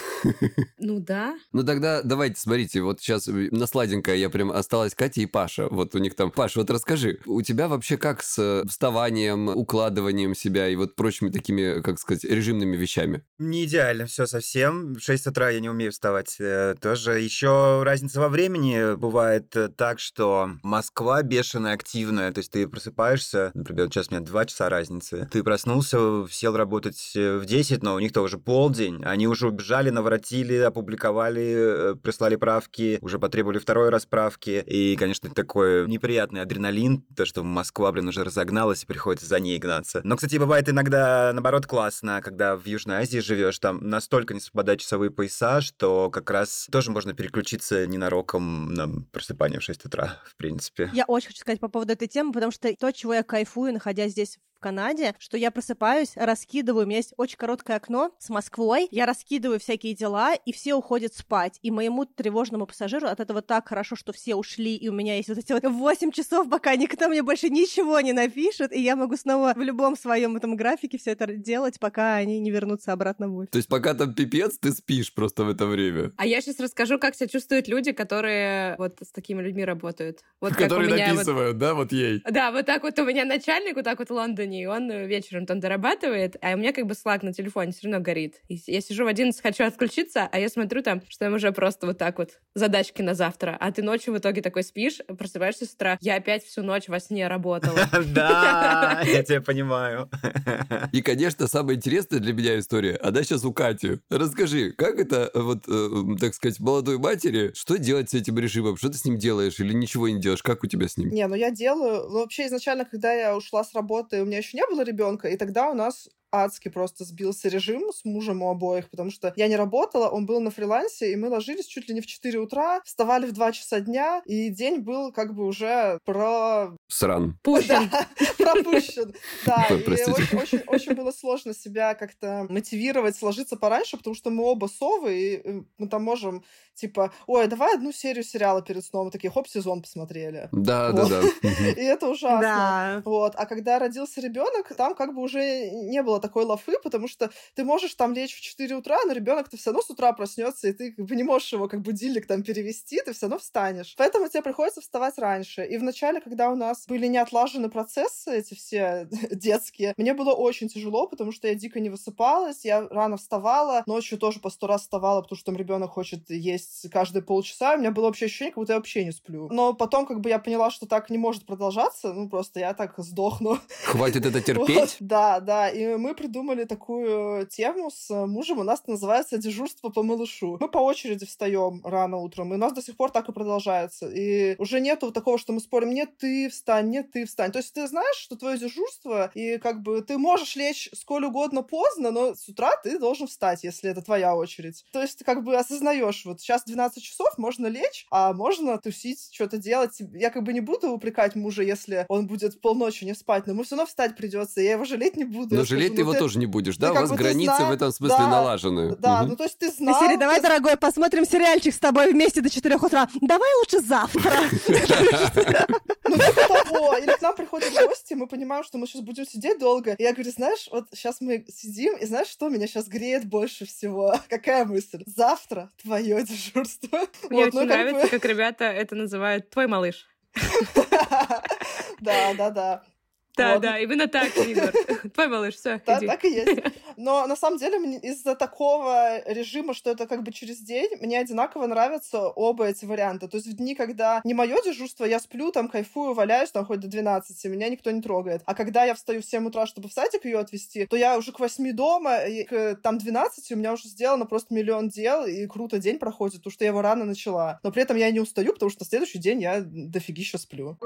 Ну да. Ну тогда давайте, смотрите, вот сейчас на сладенькое я прям осталась Катя и Паша. Вот у них там... Паша, вот расскажи, у тебя вообще как с э, вставанием, укладыванием себя и вот прочими такими, как сказать, режимными вещами? Не идеально все совсем. В 6 утра я не умею вставать. э, Тоже еще разница во времени. Бывает э, так, что Москва бешеная, активная. То есть ты просыпаешься, например, сейчас у меня 2 часа разницы. Ты проснулся, сел работать э, в 10, но у них-то уже полдень. Они уже убежали, наворотили, опубликовали, э, прислали правки, уже потребовали второй раз правки. И, конечно, такой неприятный адреналин, то, что Москва, блин, уже разогналась и приходится за ней гнаться. Но, кстати, бывает иногда, наоборот, классно, когда в Южной Азии живешь, там настолько не совпадают часовые пояса, что как раз тоже можно переключиться ненароком на просыпание в 6 утра, в принципе. Я очень хочу сказать по поводу этой темы, потому что то, чего я кайфую, находясь здесь Канаде, что я просыпаюсь, раскидываю, у меня есть очень короткое окно с Москвой, я раскидываю всякие дела, и все уходят спать. И моему тревожному пассажиру от этого так хорошо, что все ушли, и у меня есть вот эти вот 8 часов, пока никто мне больше ничего не напишет, и я могу снова в любом своем этом графике все это делать, пока они не вернутся обратно в офис. То есть пока там пипец, ты спишь просто в это время. А я сейчас расскажу, как себя чувствуют люди, которые вот с такими людьми работают. Вот как у Которые меня вот- написывают, да, вот ей. Да, вот так вот у меня начальник вот так вот в Лондоне компании, и он вечером там дорабатывает, а у меня как бы слаг на телефоне все равно горит. И я сижу в 11, хочу отключиться, а я смотрю там, что им уже просто вот так вот задачки на завтра, а ты ночью в итоге такой спишь, просыпаешься с утра, я опять всю ночь во сне работала. Да, я тебя понимаю. И, конечно, самая интересная для меня история, она сейчас у Кати. Расскажи, как это, вот, э, так сказать, молодой матери, что делать с этим режимом? Что ты с ним делаешь или ничего не делаешь? Как у тебя с ним? Не, ну я делаю. Ну, вообще, изначально, когда я ушла с работы, у меня еще не было ребенка, и тогда у нас адски просто сбился режим с мужем у обоих, потому что я не работала, он был на фрилансе, и мы ложились чуть ли не в 4 утра, вставали в 2 часа дня, и день был как бы уже про... Сран. Да, пропущен. Да, и очень, очень, очень было сложно себя как-то мотивировать, сложиться пораньше, потому что мы оба совы, и э, мы там можем типа, ой, давай одну серию сериала перед сном, такие, хоп, сезон посмотрели. Да, Вот. да, да. И это ужасно. Да. Вот. А когда родился ребенок, там как бы уже не было такой лафы, потому что ты можешь там лечь в 4 утра, но ребенок ты все равно с утра проснется, и ты как бы не можешь его как будильник там перевести, ты все равно встанешь. Поэтому тебе приходится вставать раньше. И вначале, когда у нас были не отлажены процессы эти все детские, мне было очень тяжело, потому что я дико не высыпалась, я рано вставала, ночью тоже по сто раз вставала, потому что там ребенок хочет есть каждые полчаса, у меня было вообще ощущение, как будто я вообще не сплю. Но потом как бы я поняла, что так не может продолжаться, ну просто я так сдохну. Хватит это Вот, терпеть? да, да. И мы придумали такую тему с мужем. У нас называется дежурство по малышу. Мы по очереди встаем рано утром, и у нас до сих пор так и продолжается. И уже нету такого, что мы спорим, нет, ты встань, нет, ты встань. То есть ты знаешь, что твое дежурство, и как бы ты можешь лечь сколь угодно поздно, но с утра ты должен встать, если это твоя очередь. То есть ты как бы осознаешь, вот сейчас 12 часов, можно лечь, а можно тусить, что-то делать. Я как бы не буду упрекать мужа, если он будет полночи не спать, но ему все равно встать придется, я его жалеть не буду. Но жалеть ты «Ну его тоже не будешь, да? У вас ты границы знал- в этом смысле да, налажены. Да, Мгм. ну то есть ты Из знал... серии, давай, ты- дорогой, посмотрим сериальчик с тобой вместе до 4 утра. Давай лучше завтра. Ну, типа того. Или к нам приходят гости, мы понимаем, что мы сейчас будем сидеть долго. И я говорю, знаешь, вот сейчас мы сидим, и знаешь, что меня сейчас греет больше всего? Какая мысль? Завтра твое дежурство. Мне Вот, ну, очень как нравится, бы- как ребята это называют «твой малыш». Да, да, да. Да, Вот. да, именно так, Егор. Твой малыш, все, Да, иди. так и есть. Но на самом деле из-за такого режима, что это как бы через день, мне одинаково нравятся оба эти варианта. То есть в дни, когда не мое дежурство, я сплю, там кайфую, валяюсь, там хоть до 12, меня никто не трогает. А когда я встаю в 7 утра, чтобы в садик ее отвезти, то я уже к 8 дома, и к там 12 у меня уже сделано просто миллион дел, и круто день проходит, потому что я его рано начала. Но при этом я не устаю, потому что на следующий день я дофигища сплю.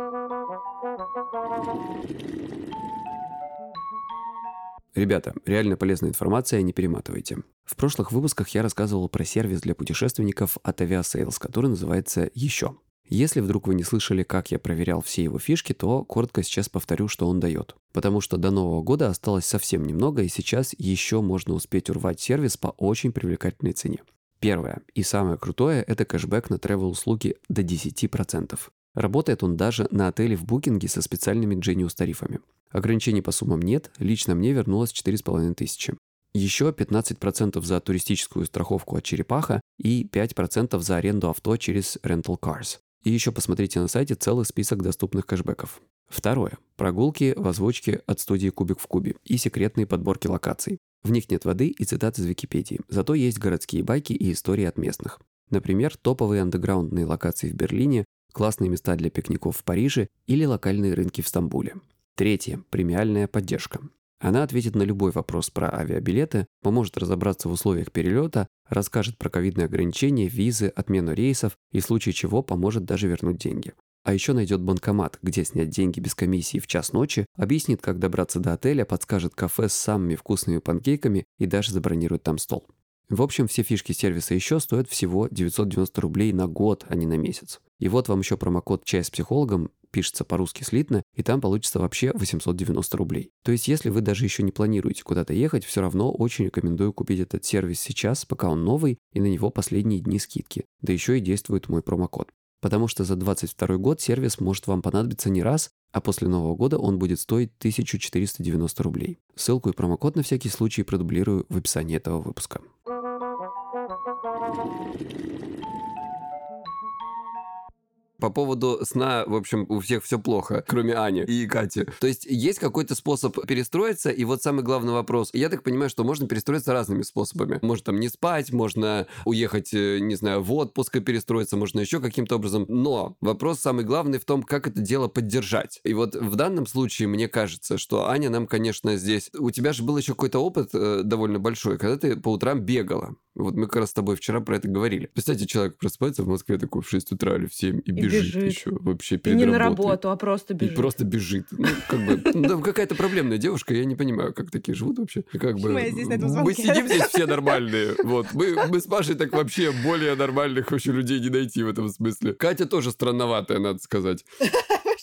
Ребята, реально полезная информация, не перематывайте. В прошлых выпусках я рассказывал про сервис для путешественников от Aviasales, который называется «Еще». Если вдруг вы не слышали, как я проверял все его фишки, то коротко сейчас повторю, что он дает. Потому что до Нового года осталось совсем немного, и сейчас еще можно успеть урвать сервис по очень привлекательной цене. Первое и самое крутое – это кэшбэк на travel-услуги до 10%. Работает он даже на отеле в букинге со специальными Genius тарифами. Ограничений по суммам нет, лично мне вернулось 4,5 тысячи. Еще 15% за туристическую страховку от черепаха и 5% за аренду авто через Rental Cars. И еще посмотрите на сайте целый список доступных кэшбэков. Второе. Прогулки в озвучке от студии Кубик в Кубе и секретные подборки локаций. В них нет воды и цитат из Википедии, зато есть городские байки и истории от местных. Например, топовые андеграундные локации в Берлине, классные места для пикников в Париже или локальные рынки в Стамбуле. Третье. Премиальная поддержка. Она ответит на любой вопрос про авиабилеты, поможет разобраться в условиях перелета, расскажет про ковидные ограничения, визы, отмену рейсов и в случае чего поможет даже вернуть деньги. А еще найдет банкомат, где снять деньги без комиссии в час ночи, объяснит, как добраться до отеля, подскажет кафе с самыми вкусными панкейками и даже забронирует там стол. В общем, все фишки сервиса еще стоят всего 990 рублей на год, а не на месяц. И вот вам еще промокод «Чай с психологом», пишется по-русски слитно, и там получится вообще 890 рублей. То есть, если вы даже еще не планируете куда-то ехать, все равно очень рекомендую купить этот сервис сейчас, пока он новый, и на него последние дни скидки. Да еще и действует мой промокод. Потому что за 22 год сервис может вам понадобиться не раз, а после Нового года он будет стоить 1490 рублей. Ссылку и промокод на всякий случай продублирую в описании этого выпуска. По поводу сна, в общем, у всех все плохо, кроме Ани и Кати. То есть есть какой-то способ перестроиться, и вот самый главный вопрос. Я так понимаю, что можно перестроиться разными способами. Можно там не спать, можно уехать, э, не знаю, в отпуск и перестроиться, можно еще каким-то образом. Но вопрос самый главный в том, как это дело поддержать. И вот в данном случае мне кажется, что Аня нам, конечно, здесь... У тебя же был еще какой-то опыт э, довольно большой, когда ты по утрам бегала. Вот мы как раз с тобой вчера про это говорили. Представьте, человек просыпается в Москве такой в 6 утра или в 7 и, И бежит, бежит. еще вообще И перед не на работой. работу, а просто И бежит. просто бежит. Ну, как бы, ну, какая-то проблемная девушка, я не понимаю, как такие живут вообще. И Как бы, здесь на мы сидим здесь все нормальные. Вот. Мы, мы с Машей так вообще более нормальных вообще людей не найти в этом смысле. Катя тоже странноватая, надо сказать.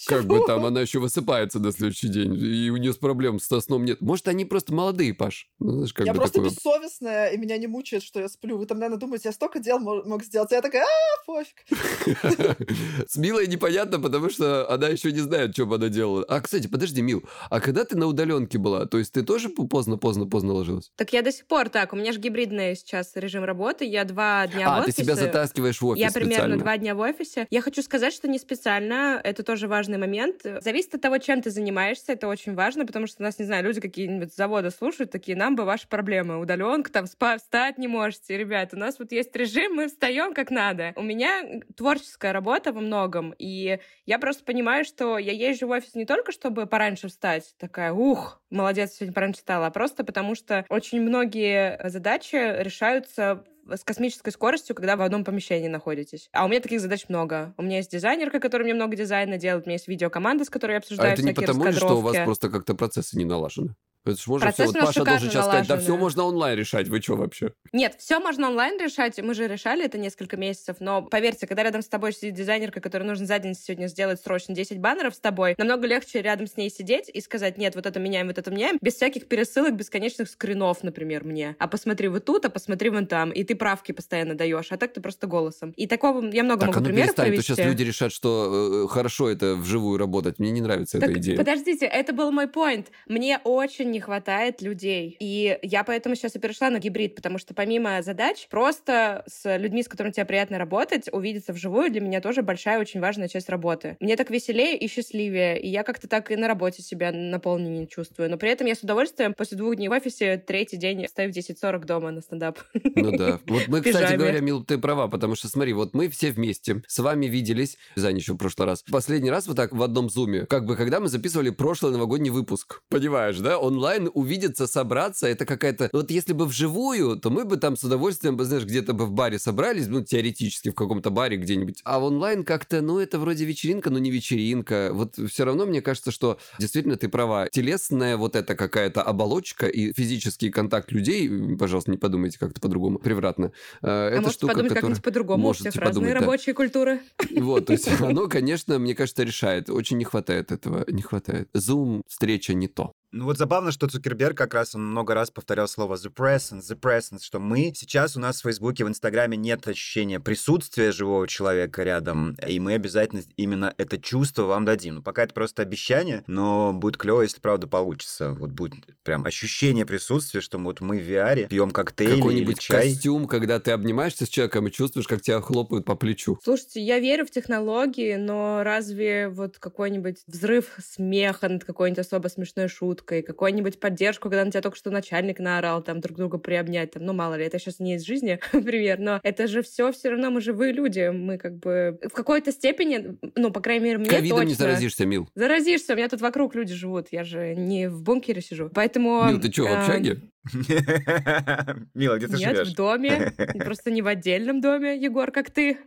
Как бы там, она еще высыпается на следующий день, и у нее с проблем со сном нет. Может, они просто молодые, Паш? Ну, знаешь, как я бы просто такое... бессовестная, и меня не мучает, что я сплю. Вы там, наверное, думаете, я столько дел мо- мог сделать. А я такая, а, пофиг. С Милой непонятно, потому что она еще не знает, что бы она делала. А, кстати, подожди, Мил, а когда ты на удаленке была, то есть ты тоже поздно-поздно-поздно ложилась? Так я до сих пор так. У меня же гибридный сейчас режим работы. Я два дня в а, ты офисе. себя затаскиваешь в офис Я примерно два дня в офисе. Я хочу сказать, что не специально. Это тоже важный момент. Зависит от того, чем ты занимаешься. Это очень важно, потому что у нас, не знаю, люди какие-нибудь завода слушают, такие, нам бы ваши проблемы. Удаленка, там, спа, встать не можете. Ребят, у нас вот есть режим, мы встаем как надо. У меня творческая работа во многом, и я просто понимаю, что я езжу в офис не только, чтобы пораньше встать, такая, ух, молодец, сегодня пораньше встала, а просто потому что очень многие задачи решаются с космической скоростью, когда в одном помещении находитесь. А у меня таких задач много. У меня есть дизайнерка, которая мне много дизайна делает, у меня есть видеокоманда, с которой я А обсуждаю это не потому что у вас просто как-то процессы не налажены? Это ж можно Процессы все. Вот Паша должен сейчас сказать, да все можно онлайн решать. Вы что вообще? Нет, все можно онлайн решать. Мы же решали это несколько месяцев. Но поверьте, когда рядом с тобой сидит дизайнерка, которая нужно за день сегодня сделать срочно 10 баннеров с тобой, намного легче рядом с ней сидеть и сказать, нет, вот это меняем, вот это меняем, без всяких пересылок, бесконечных скринов, например, мне. А посмотри вот тут, а посмотри вон там. И ты правки постоянно даешь, а так ты просто голосом. И такого я много Так, а могу ну примеров перестань, то привести. сейчас люди решат, что э, хорошо это вживую работать. Мне не нравится Так, эта идея. подождите, это был мой поинт. Мне очень не хватает людей. И я поэтому сейчас и перешла на гибрид, потому что помимо задач, просто с людьми, с которыми тебе приятно работать, увидеться вживую для меня тоже большая, очень важная часть работы. Мне так веселее и счастливее, и я как-то так и на работе себя наполненнее чувствую. Но при этом я с удовольствием после двух дней в офисе третий день стою в 10.40 дома на стендап. Ну да. Вот мы, кстати говоря, Мил, ты права, потому что смотри, вот мы все вместе с вами виделись, Зань еще в прошлый раз, последний раз вот так в одном зуме, как бы когда мы записывали прошлый новогодний выпуск. Понимаешь, да? Онлайн увидеться, собраться, это какая-то... Вот если бы вживую, то мы бы там с удовольствием, бы, знаешь, где-то бы в баре собрались, ну, теоретически в каком-то баре где-нибудь. А в онлайн как-то, ну, это вроде вечеринка, но не вечеринка. Вот все равно мне кажется, что действительно ты права. Телесная вот эта какая-то оболочка и физический контакт людей, пожалуйста, не подумайте как-то по-другому, превратно. Э, а Это можете штука, подумать которая... как-нибудь по-другому. У всех разные подумать, да. рабочие культуры. Вот, то есть оно, конечно, мне кажется, решает. Очень не хватает этого, не хватает. Zoom, встреча не то. Ну вот забавно, что Цукерберг как раз он много раз повторял слово the presence, the presence, что мы сейчас у нас в Фейсбуке, в Инстаграме нет ощущения присутствия живого человека рядом, и мы обязательно именно это чувство вам дадим. Ну, пока это просто обещание, но будет клево, если правда получится. Вот будет прям ощущение присутствия, что вот мы в VR пьем коктейль или Какой-нибудь чай. костюм, когда ты обнимаешься с человеком и чувствуешь, как тебя хлопают по плечу. Слушайте, я верю в технологии, но разве вот какой-нибудь взрыв смеха над какой-нибудь особо смешной шуткой, какую-нибудь поддержку, когда на тебя только что начальник наорал, там друг друга приобнять, там, ну мало ли, это сейчас не из жизни, пример, но это же все все равно мы живые люди, мы как бы в какой-то степени, ну, по крайней мере, мне Ковидом точно... не заразишься, Мил. Заразишься, у меня тут вокруг люди живут, я же не в бункере сижу, поэтому... Мил, ты что, в э, общаге? Мила, где ты Нет, живешь? в доме, просто не в отдельном доме, Егор, как ты.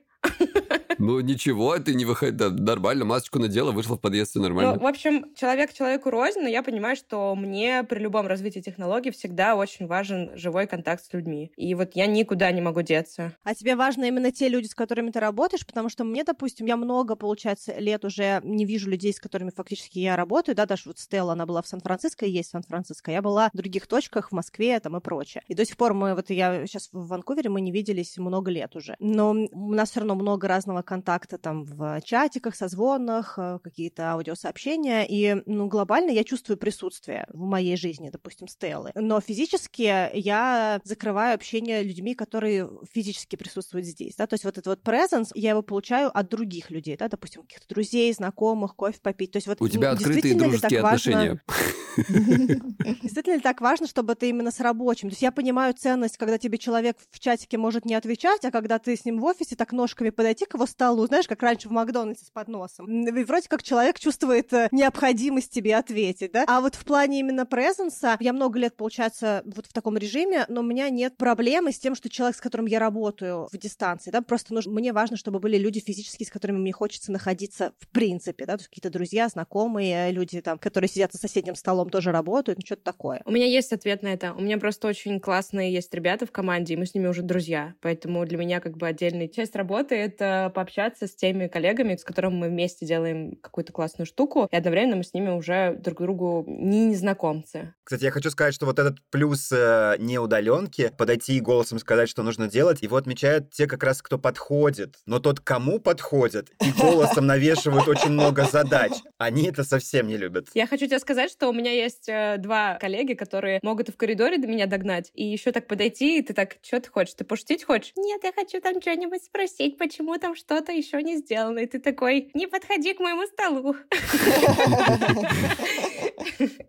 Ну ничего, ты не выходи, да, нормально, масочку надела, вышла в подъезд, все Ну, нормально. в общем, человек человеку рознь, но я понимаю, что мне при любом развитии технологий всегда очень важен живой контакт с людьми. И вот я никуда не могу деться. А тебе важно именно те люди, с которыми ты работаешь, потому что мне, допустим, я много, получается, лет уже не вижу людей, с которыми фактически я работаю, да, даже вот Стелла, она была в Сан-Франциско и есть в Сан-Франциско, я была в других точках, в Москве там и прочее. И до сих пор мы, вот я сейчас в Ванкувере, мы не виделись много лет уже. Но у нас все равно много разного контакта там в чатиках, созвонах, э, какие-то аудиосообщения, и, ну, глобально я чувствую присутствие в моей жизни, допустим, Стеллы. Но физически я закрываю общение людьми, которые физически присутствуют здесь, да, то есть вот этот вот presence, я его получаю от других людей, да, допустим, каких-то друзей, знакомых, кофе попить, то есть вот У тебя открытые дружеские отношения. Действительно ли так важно, чтобы ты именно с рабочим? То есть я понимаю ценность, когда тебе человек в чатике может не отвечать, а когда ты с ним в офисе так ножками подойти к его столу, знаешь, как раньше в Макдональдсе с подносом. И вроде как человек чувствует э, необходимость тебе ответить, да? А вот в плане именно презенса, я много лет, получается, вот в таком режиме, но у меня нет проблемы с тем, что человек, с которым я работаю в дистанции, да, просто нужно, мне важно, чтобы были люди физически, с которыми мне хочется находиться в принципе, да, какие-то друзья, знакомые, люди там, которые сидят за соседним столом, тоже работают, ну, что-то такое. У меня есть ответ на это. У меня просто очень классные есть ребята в команде, и мы с ними уже друзья. Поэтому для меня как бы отдельная часть работы — это пообщаться с теми коллегами, с которыми мы вместе делаем какую-то классную штуку, и одновременно мы с ними уже друг другу не незнакомцы. Кстати, я хочу сказать, что вот этот плюс э, неудаленки, подойти и голосом сказать, что нужно делать, его отмечают те как раз, кто подходит. Но тот, кому подходит, и голосом навешивают очень много задач, они это совсем не любят. Я хочу тебе сказать, что у меня есть э, два коллеги, которые могут и в коридоре до меня догнать, и еще так подойти, и ты так, что ты хочешь, ты пошутить хочешь? Нет, я хочу там что-нибудь спросить, почему там что-то еще не сделано. И ты такой, не подходи к моему столу.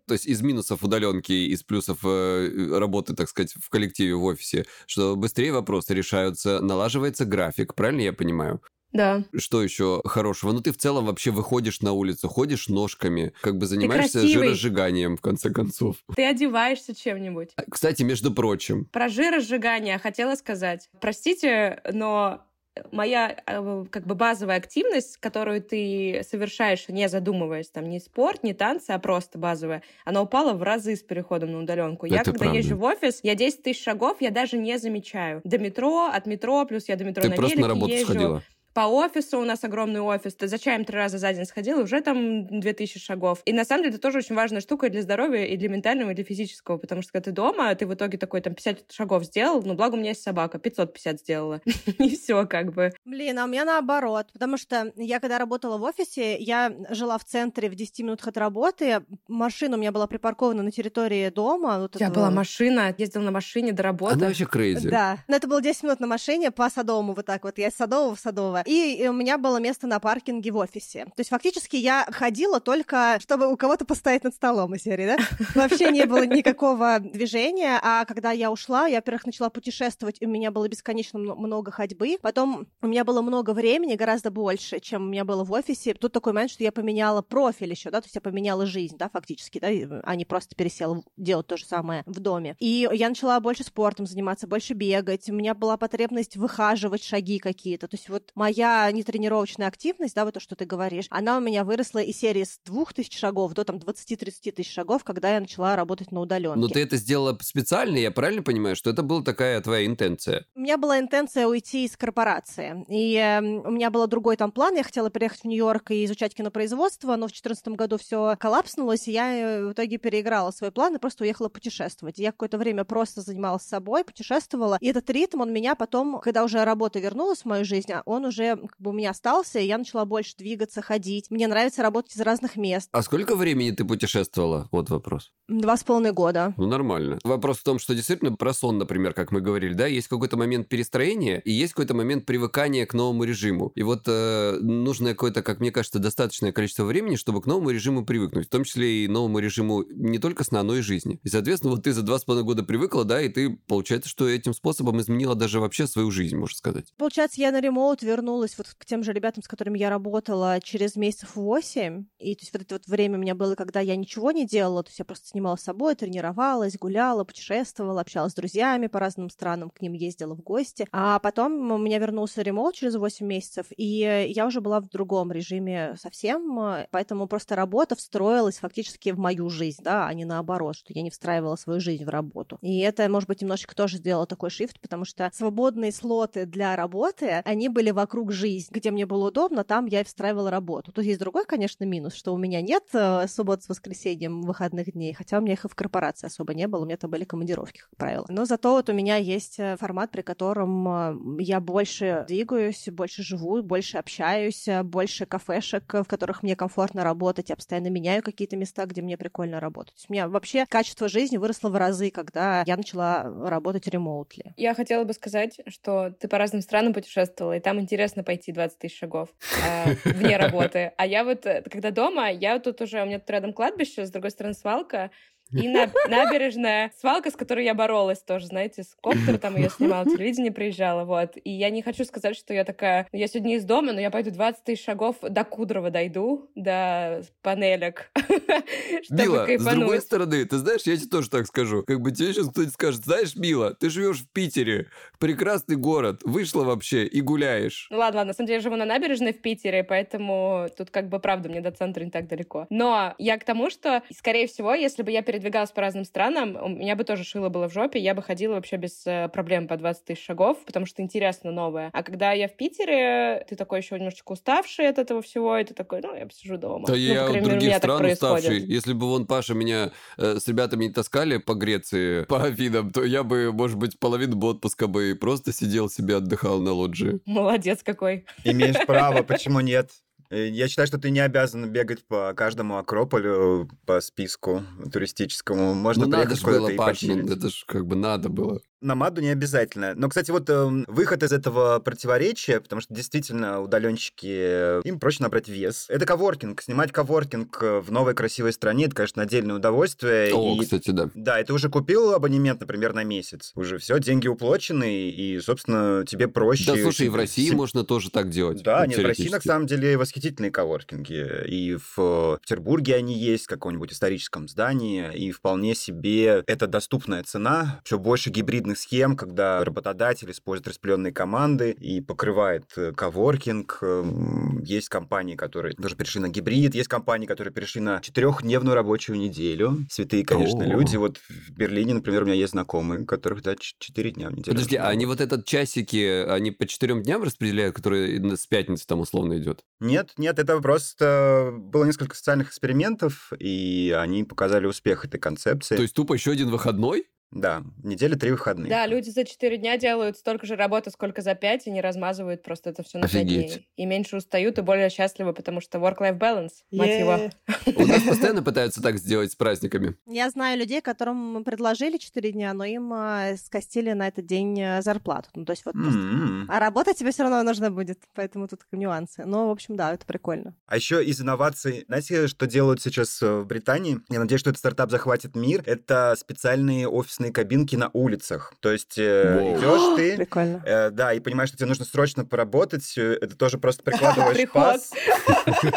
То есть из минусов удаленки, из плюсов э, работы, так сказать, в коллективе, в офисе, что быстрее вопросы решаются, налаживается график, правильно я понимаю? Да. Что еще хорошего? Ну, ты в целом вообще выходишь на улицу, ходишь ножками, как бы занимаешься жиросжиганием, в конце концов. Ты одеваешься чем-нибудь. Кстати, между прочим, Про жиросжигание хотела сказать. Простите, но моя э, как бы базовая активность, которую ты совершаешь, не задумываясь, там, не спорт, не танцы, а просто базовая, она упала в разы с переходом на удаленку. я, Это когда правда. езжу в офис, я 10 тысяч шагов, я даже не замечаю. До метро, от метро, плюс я до метро ты на просто велике на работу езжу. сходила. По офису у нас огромный офис. Ты за чаем три раза за день сходил, уже там 2000 шагов. И на самом деле это тоже очень важная штука и для здоровья, и для ментального, и для физического. Потому что когда ты дома, ты в итоге такой там 50 шагов сделал, ну, благо у меня есть собака, 550 сделала. И все как бы. Блин, а у меня наоборот, потому что я когда работала в офисе, я жила в центре в 10 минутах от работы, машина у меня была припаркована на территории дома. Вот У тебя этого- была машина, ездил на машине до работы. Она вообще крейзи. Да, но это было 10 минут на машине по Садовому вот так вот, я из Садового в Садово. И, у меня было место на паркинге в офисе. То есть фактически я ходила только, чтобы у кого-то постоять над столом из серии, да? Вообще не было никакого движения, а когда я ушла, я, во-первых, начала путешествовать, и у меня было бесконечно мно- много ходьбы. Потом у меня было много времени, гораздо больше, чем у меня было в офисе. Тут такой момент, что я поменяла профиль еще, да, то есть я поменяла жизнь, да, фактически, да, и, а не просто пересела делать то же самое в доме. И я начала больше спортом заниматься, больше бегать. У меня была потребность выхаживать шаги какие-то. То есть вот моя нетренировочная активность, да, вот то, что ты говоришь, она у меня выросла из серии с 2000 шагов до там 20-30 тысяч шагов, когда я начала работать на удаленке. Но ты это сделала специально, я правильно понимаю, что это была такая твоя интенция? У меня была интенция уйти из корпорации. И эм, у меня был другой там план. Я хотела переехать в Нью-Йорк и изучать кинопроизводство, но в 2014 году все коллапснулось, и я э, в итоге переиграла свой план и просто уехала путешествовать. Я какое-то время просто занималась собой, путешествовала. И этот ритм, он меня потом, когда уже работа вернулась в мою жизнь, а он уже как бы у меня остался, и я начала больше двигаться, ходить. Мне нравится работать из разных мест. А сколько времени ты путешествовала? Вот вопрос. Два с половиной года. Ну, нормально. Вопрос в том, что действительно про сон, например, как мы говорили, да, есть какой-то момент перестроения и есть какой-то момент привыкания к новому режиму. И вот э, нужно какое-то, как мне кажется, достаточное количество времени, чтобы к новому режиму привыкнуть, в том числе и новому режиму не только сна, но и жизни. И, соответственно, вот ты за два с половиной года привыкла, да, и ты, получается, что этим способом изменила даже вообще свою жизнь, можно сказать. Получается, я на ремоут вернулась вот к тем же ребятам, с которыми я работала через месяцев восемь. И то есть вот это вот время у меня было, когда я ничего не делала, то есть я просто снималась с собой, тренировалась, гуляла, путешествовала, общалась с друзьями по разным странам, к ним ездила в гости. А потом у меня вернулся ремоут через 8 месяцев, и я уже была в другом режиме совсем, поэтому просто работа встроилась фактически в мою жизнь, да, а не наоборот, что я не встраивала свою жизнь в работу. И это, может быть, немножечко тоже сделало такой шифт, потому что свободные слоты для работы, они были вокруг круг жизни, где мне было удобно, там я и встраивала работу. Тут есть другой, конечно, минус, что у меня нет э, суббот с воскресеньем выходных дней, хотя у меня их и в корпорации особо не было, у меня там были командировки, как правило. Но зато вот у меня есть э, формат, при котором э, я больше двигаюсь, больше живу, больше общаюсь, больше кафешек, в которых мне комфортно работать, я постоянно меняю какие-то места, где мне прикольно работать. У меня вообще качество жизни выросло в разы, когда я начала работать ремоутли. Я хотела бы сказать, что ты по разным странам путешествовала, и там интересно пойти 20 тысяч шагов э, вне работы. А я вот, э, когда дома, я тут уже, у меня тут рядом кладбище, с другой стороны свалка, и на, набережная свалка, с которой я боролась тоже, знаете, с коптера там ее снимала, телевидение приезжала, вот. И я не хочу сказать, что я такая, я сегодня из дома, но я пойду 20 тысяч шагов до Кудрова дойду, до панелек, Мила, с другой стороны, ты знаешь, я тебе тоже так скажу, как бы тебе сейчас кто-нибудь скажет, знаешь, Мила, ты живешь в Питере, прекрасный город, вышла вообще и гуляешь. Ну ладно, ладно, на самом деле я живу на набережной в Питере, поэтому тут как бы правда мне до центра не так далеко. Но я к тому, что, скорее всего, если бы я перед передвигалась по разным странам, у меня бы тоже шило было в жопе, я бы ходила вообще без э, проблем по 20 тысяч шагов, потому что интересно новое. А когда я в Питере, ты такой еще немножечко уставший от этого всего, и ты такой, ну, я посижу дома. Да ну, я в других стран уставший. Если бы вон Паша меня э, с ребятами не таскали по Греции, по Афинам, то я бы, может быть, половину бы отпуска бы просто сидел себе, отдыхал на лоджии. Молодец какой. Имеешь право, почему нет? Э, я считаю, что ты не обязан бегать по каждому Акрополю по списку туристическому. Можно ну, приехать куда-то и почилить. Это же как бы надо было. На Маду не обязательно. Но, кстати, вот э, выход из этого противоречия, потому что действительно удаленщики, им проще набрать вес. Это коворкинг. Снимать коворкинг в новой красивой стране, это, конечно, отдельное удовольствие. О, и, кстати, да. Да, и ты уже купил абонемент, например, на месяц. Уже все, деньги уплочены, и, собственно, тебе проще... Да, слушай, и в России можно тоже так делать. Да, нет, в России, на самом деле, восхитительные коворкинги. И в Петербурге они есть, в каком-нибудь историческом здании, и вполне себе это доступная цена. Все больше гибридных гибридных схем, когда работодатель использует распределенные команды и покрывает э, коворкинг. Эм, есть компании, которые тоже перешли на гибрид, есть компании, которые перешли на четырехдневную рабочую неделю. Святые, конечно, О-о-о. люди. Вот в Берлине, например, у меня есть знакомые, которых, да, четыре дня в неделю. Подожди, а они вот этот часики, они по четырем дням распределяют, которые с пятницы там условно идет? Нет, нет, это просто было несколько социальных экспериментов, и они показали успех этой концепции. То есть тупо еще один выходной? Да, неделя три выходных. Да, люди за четыре дня делают столько же работы, сколько за пять, и не размазывают просто это все на пять дней. И меньше устают, и более счастливы, потому что work-life balance, мать его. У нас постоянно пытаются так сделать с праздниками. Я знаю людей, которым предложили четыре дня, но им э, скостили на этот день э, зарплату. Ну, то есть вот просто... А работать тебе все равно нужно будет, поэтому тут нюансы. Но, в общем, да, это прикольно. А еще из инноваций, знаете, что делают сейчас в Британии? Я надеюсь, что этот стартап захватит мир. Это специальные офисы офисные кабинки на улицах. То есть э, идешь ты, Прикольно. Э, да, и понимаешь, что тебе нужно срочно поработать. Э, это тоже просто прикладываешь пас.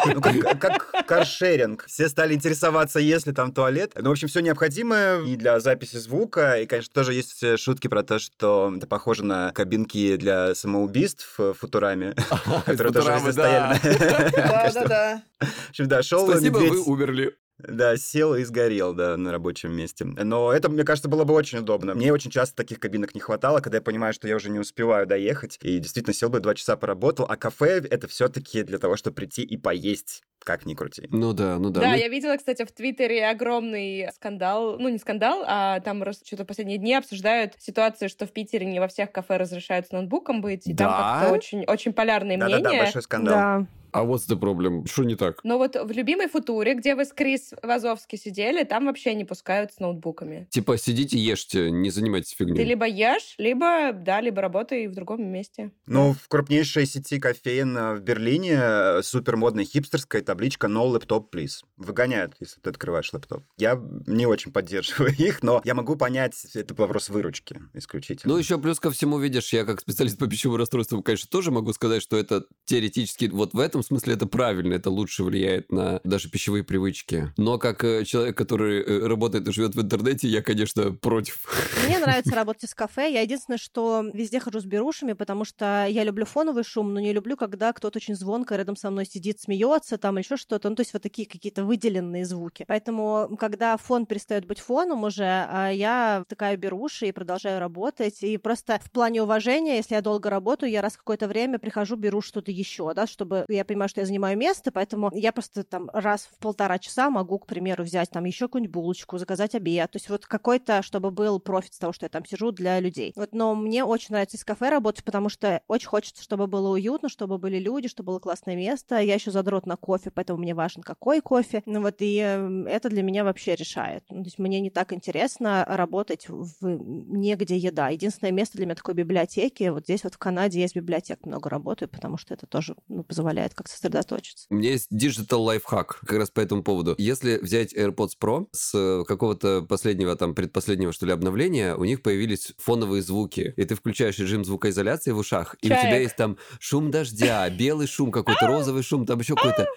Ну, как каршеринг. Все стали интересоваться, есть ли там туалет. Ну, в общем, все необходимое и для записи звука. И, конечно, тоже есть э, шутки про то, что это похоже на кабинки для самоубийств в Футураме, которые тоже стояли. Да-да-да. В общем, да, шел Спасибо, вы умерли. Да, сел и сгорел, да, на рабочем месте. Но это, мне кажется, было бы очень удобно. Мне очень часто таких кабинок не хватало, когда я понимаю, что я уже не успеваю доехать. И действительно сел бы два часа поработал. А кафе — это все-таки для того, чтобы прийти и поесть как ни крути. Ну да, ну да. Да, ну... я видела, кстати, в Твиттере огромный скандал, ну не скандал, а там что-то последние дни обсуждают ситуацию, что в Питере не во всех кафе разрешают с ноутбуком быть, и да? там как-то очень, очень полярные да, мнения. Да-да-да, большой скандал. Да. А вот the problem. Что не так? Ну вот в любимой футуре, где вы с Крис Вазовски сидели, там вообще не пускают с ноутбуками. Типа сидите, ешьте, не занимайтесь фигней. Ты либо ешь, либо, да, либо работай в другом месте. Ну, в крупнейшей сети кофеин в Берлине э, супер модная хипстерская табличка No Laptop Please. Выгоняют, если ты открываешь лэптоп. Я не очень поддерживаю их, но я могу понять, это вопрос выручки исключительно. Ну, еще плюс ко всему, видишь, я как специалист по пищевым расстройствам, конечно, тоже могу сказать, что это теоретически вот в этом определенном смысле это правильно, это лучше влияет на даже пищевые привычки. Но как э, человек, который э, работает и живет в интернете, я, конечно, против. Мне нравится работать из кафе. Я единственное, что везде хожу с берушами, потому что я люблю фоновый шум, но не люблю, когда кто-то очень звонко рядом со мной сидит, смеется там еще что-то. Ну, то есть вот такие какие-то выделенные звуки. Поэтому, когда фон перестает быть фоном уже, а я такая беруши и продолжаю работать. И просто в плане уважения, если я долго работаю, я раз какое-то время прихожу, беру что-то еще, да, чтобы я понимаю, что я занимаю место, поэтому я просто там раз в полтора часа могу, к примеру, взять там еще какую-нибудь булочку, заказать обед. То есть вот какой-то, чтобы был профит с того, что я там сижу для людей. Вот, но мне очень нравится из кафе работать, потому что очень хочется, чтобы было уютно, чтобы были люди, чтобы было классное место. Я еще задрот на кофе, поэтому мне важен какой кофе. Ну вот и эм, это для меня вообще решает. Ну, то есть мне не так интересно работать в негде еда. Единственное место для меня такой библиотеки, вот здесь вот в Канаде есть библиотека, много работаю, потому что это тоже ну, позволяет как сосредоточиться. У меня есть digital лайфхак как раз по этому поводу. Если взять AirPods Pro с э, какого-то последнего, там, предпоследнего, что ли, обновления, у них появились фоновые звуки, и ты включаешь режим звукоизоляции в ушах, и Чаек. у тебя есть там шум дождя, белый шум какой-то, розовый шум, там еще какой-то.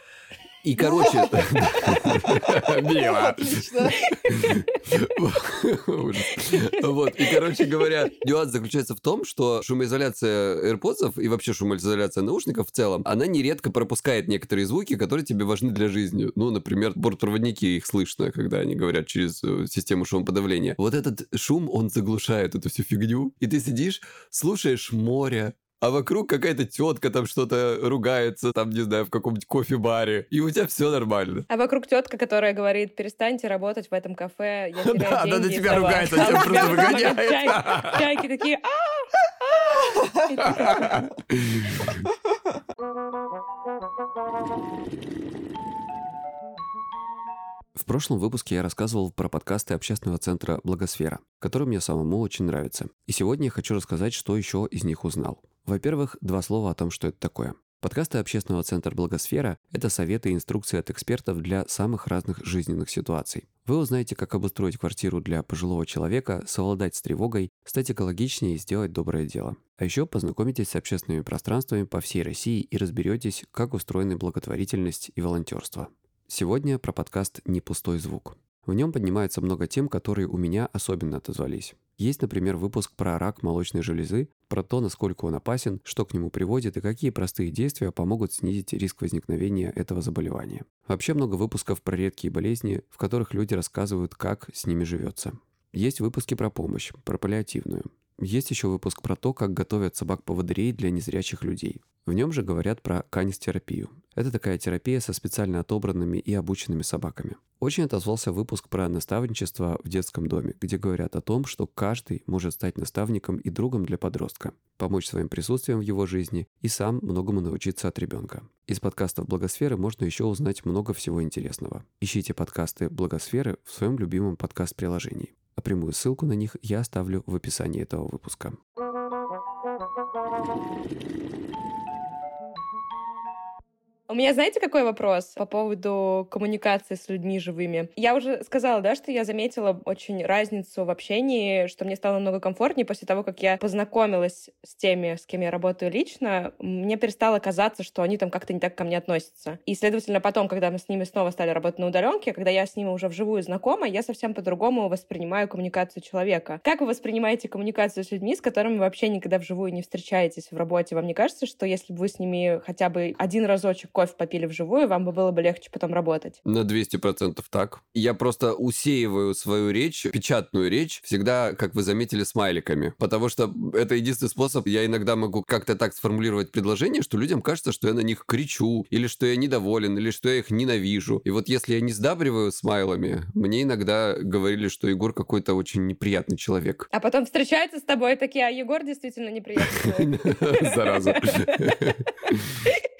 И, короче... Ужас. Вот, и, короче говоря, нюанс заключается в том, что шумоизоляция AirPods и вообще шумоизоляция наушников в целом, она нередко пропускает некоторые звуки, которые тебе важны для жизни. Ну, например, бортпроводники, их слышно, когда они говорят через э, систему шумоподавления. Вот этот шум, он заглушает эту всю фигню, и ты сидишь, слушаешь море, а вокруг какая-то тетка там что-то ругается, там, не знаю, в каком-нибудь кофе-баре, и у тебя все нормально. А вокруг тетка, которая говорит, перестаньте работать в этом кафе, я теряю Да, она на тебя из-за вас». ругается, тебя просто выгоняет. чай- Чайки такие, «А, И ты В прошлом выпуске я рассказывал про подкасты общественного центра «Благосфера», который мне самому очень нравится. И сегодня я хочу рассказать, что еще из них узнал. Во-первых, два слова о том, что это такое. Подкасты общественного центра «Благосфера» — это советы и инструкции от экспертов для самых разных жизненных ситуаций. Вы узнаете, как обустроить квартиру для пожилого человека, совладать с тревогой, стать экологичнее и сделать доброе дело. А еще познакомитесь с общественными пространствами по всей России и разберетесь, как устроены благотворительность и волонтерство. Сегодня про подкаст «Не пустой звук». В нем поднимается много тем, которые у меня особенно отозвались. Есть, например, выпуск про рак молочной железы, про то, насколько он опасен, что к нему приводит и какие простые действия помогут снизить риск возникновения этого заболевания. Вообще много выпусков про редкие болезни, в которых люди рассказывают, как с ними живется. Есть выпуски про помощь, про паллиативную. Есть еще выпуск про то, как готовят собак-поводырей для незрячих людей. В нем же говорят про канистерапию. Это такая терапия со специально отобранными и обученными собаками. Очень отозвался выпуск про наставничество в детском доме, где говорят о том, что каждый может стать наставником и другом для подростка, помочь своим присутствием в его жизни и сам многому научиться от ребенка. Из подкастов Благосферы можно еще узнать много всего интересного. Ищите подкасты Благосферы в своем любимом подкаст-приложении. А прямую ссылку на них я оставлю в описании этого выпуска. Меня, знаете, какой вопрос по поводу коммуникации с людьми живыми? Я уже сказала, да, что я заметила очень разницу в общении, что мне стало намного комфортнее после того, как я познакомилась с теми, с кем я работаю лично. Мне перестало казаться, что они там как-то не так ко мне относятся. И, следовательно, потом, когда мы с ними снова стали работать на удаленке, когда я с ними уже вживую знакома, я совсем по-другому воспринимаю коммуникацию человека. Как вы воспринимаете коммуникацию с людьми, с которыми вы вообще никогда вживую не встречаетесь в работе? Вам не кажется, что если бы вы с ними хотя бы один разочек кофе попили вживую, вам бы было бы легче потом работать? На 200% так. Я просто усеиваю свою речь, печатную речь, всегда, как вы заметили, смайликами. Потому что это единственный способ. Я иногда могу как-то так сформулировать предложение, что людям кажется, что я на них кричу, или что я недоволен, или что я их ненавижу. И вот если я не сдабриваю смайлами, мне иногда говорили, что Егор какой-то очень неприятный человек. А потом встречаются с тобой и такие, а Егор действительно неприятный человек. Зараза.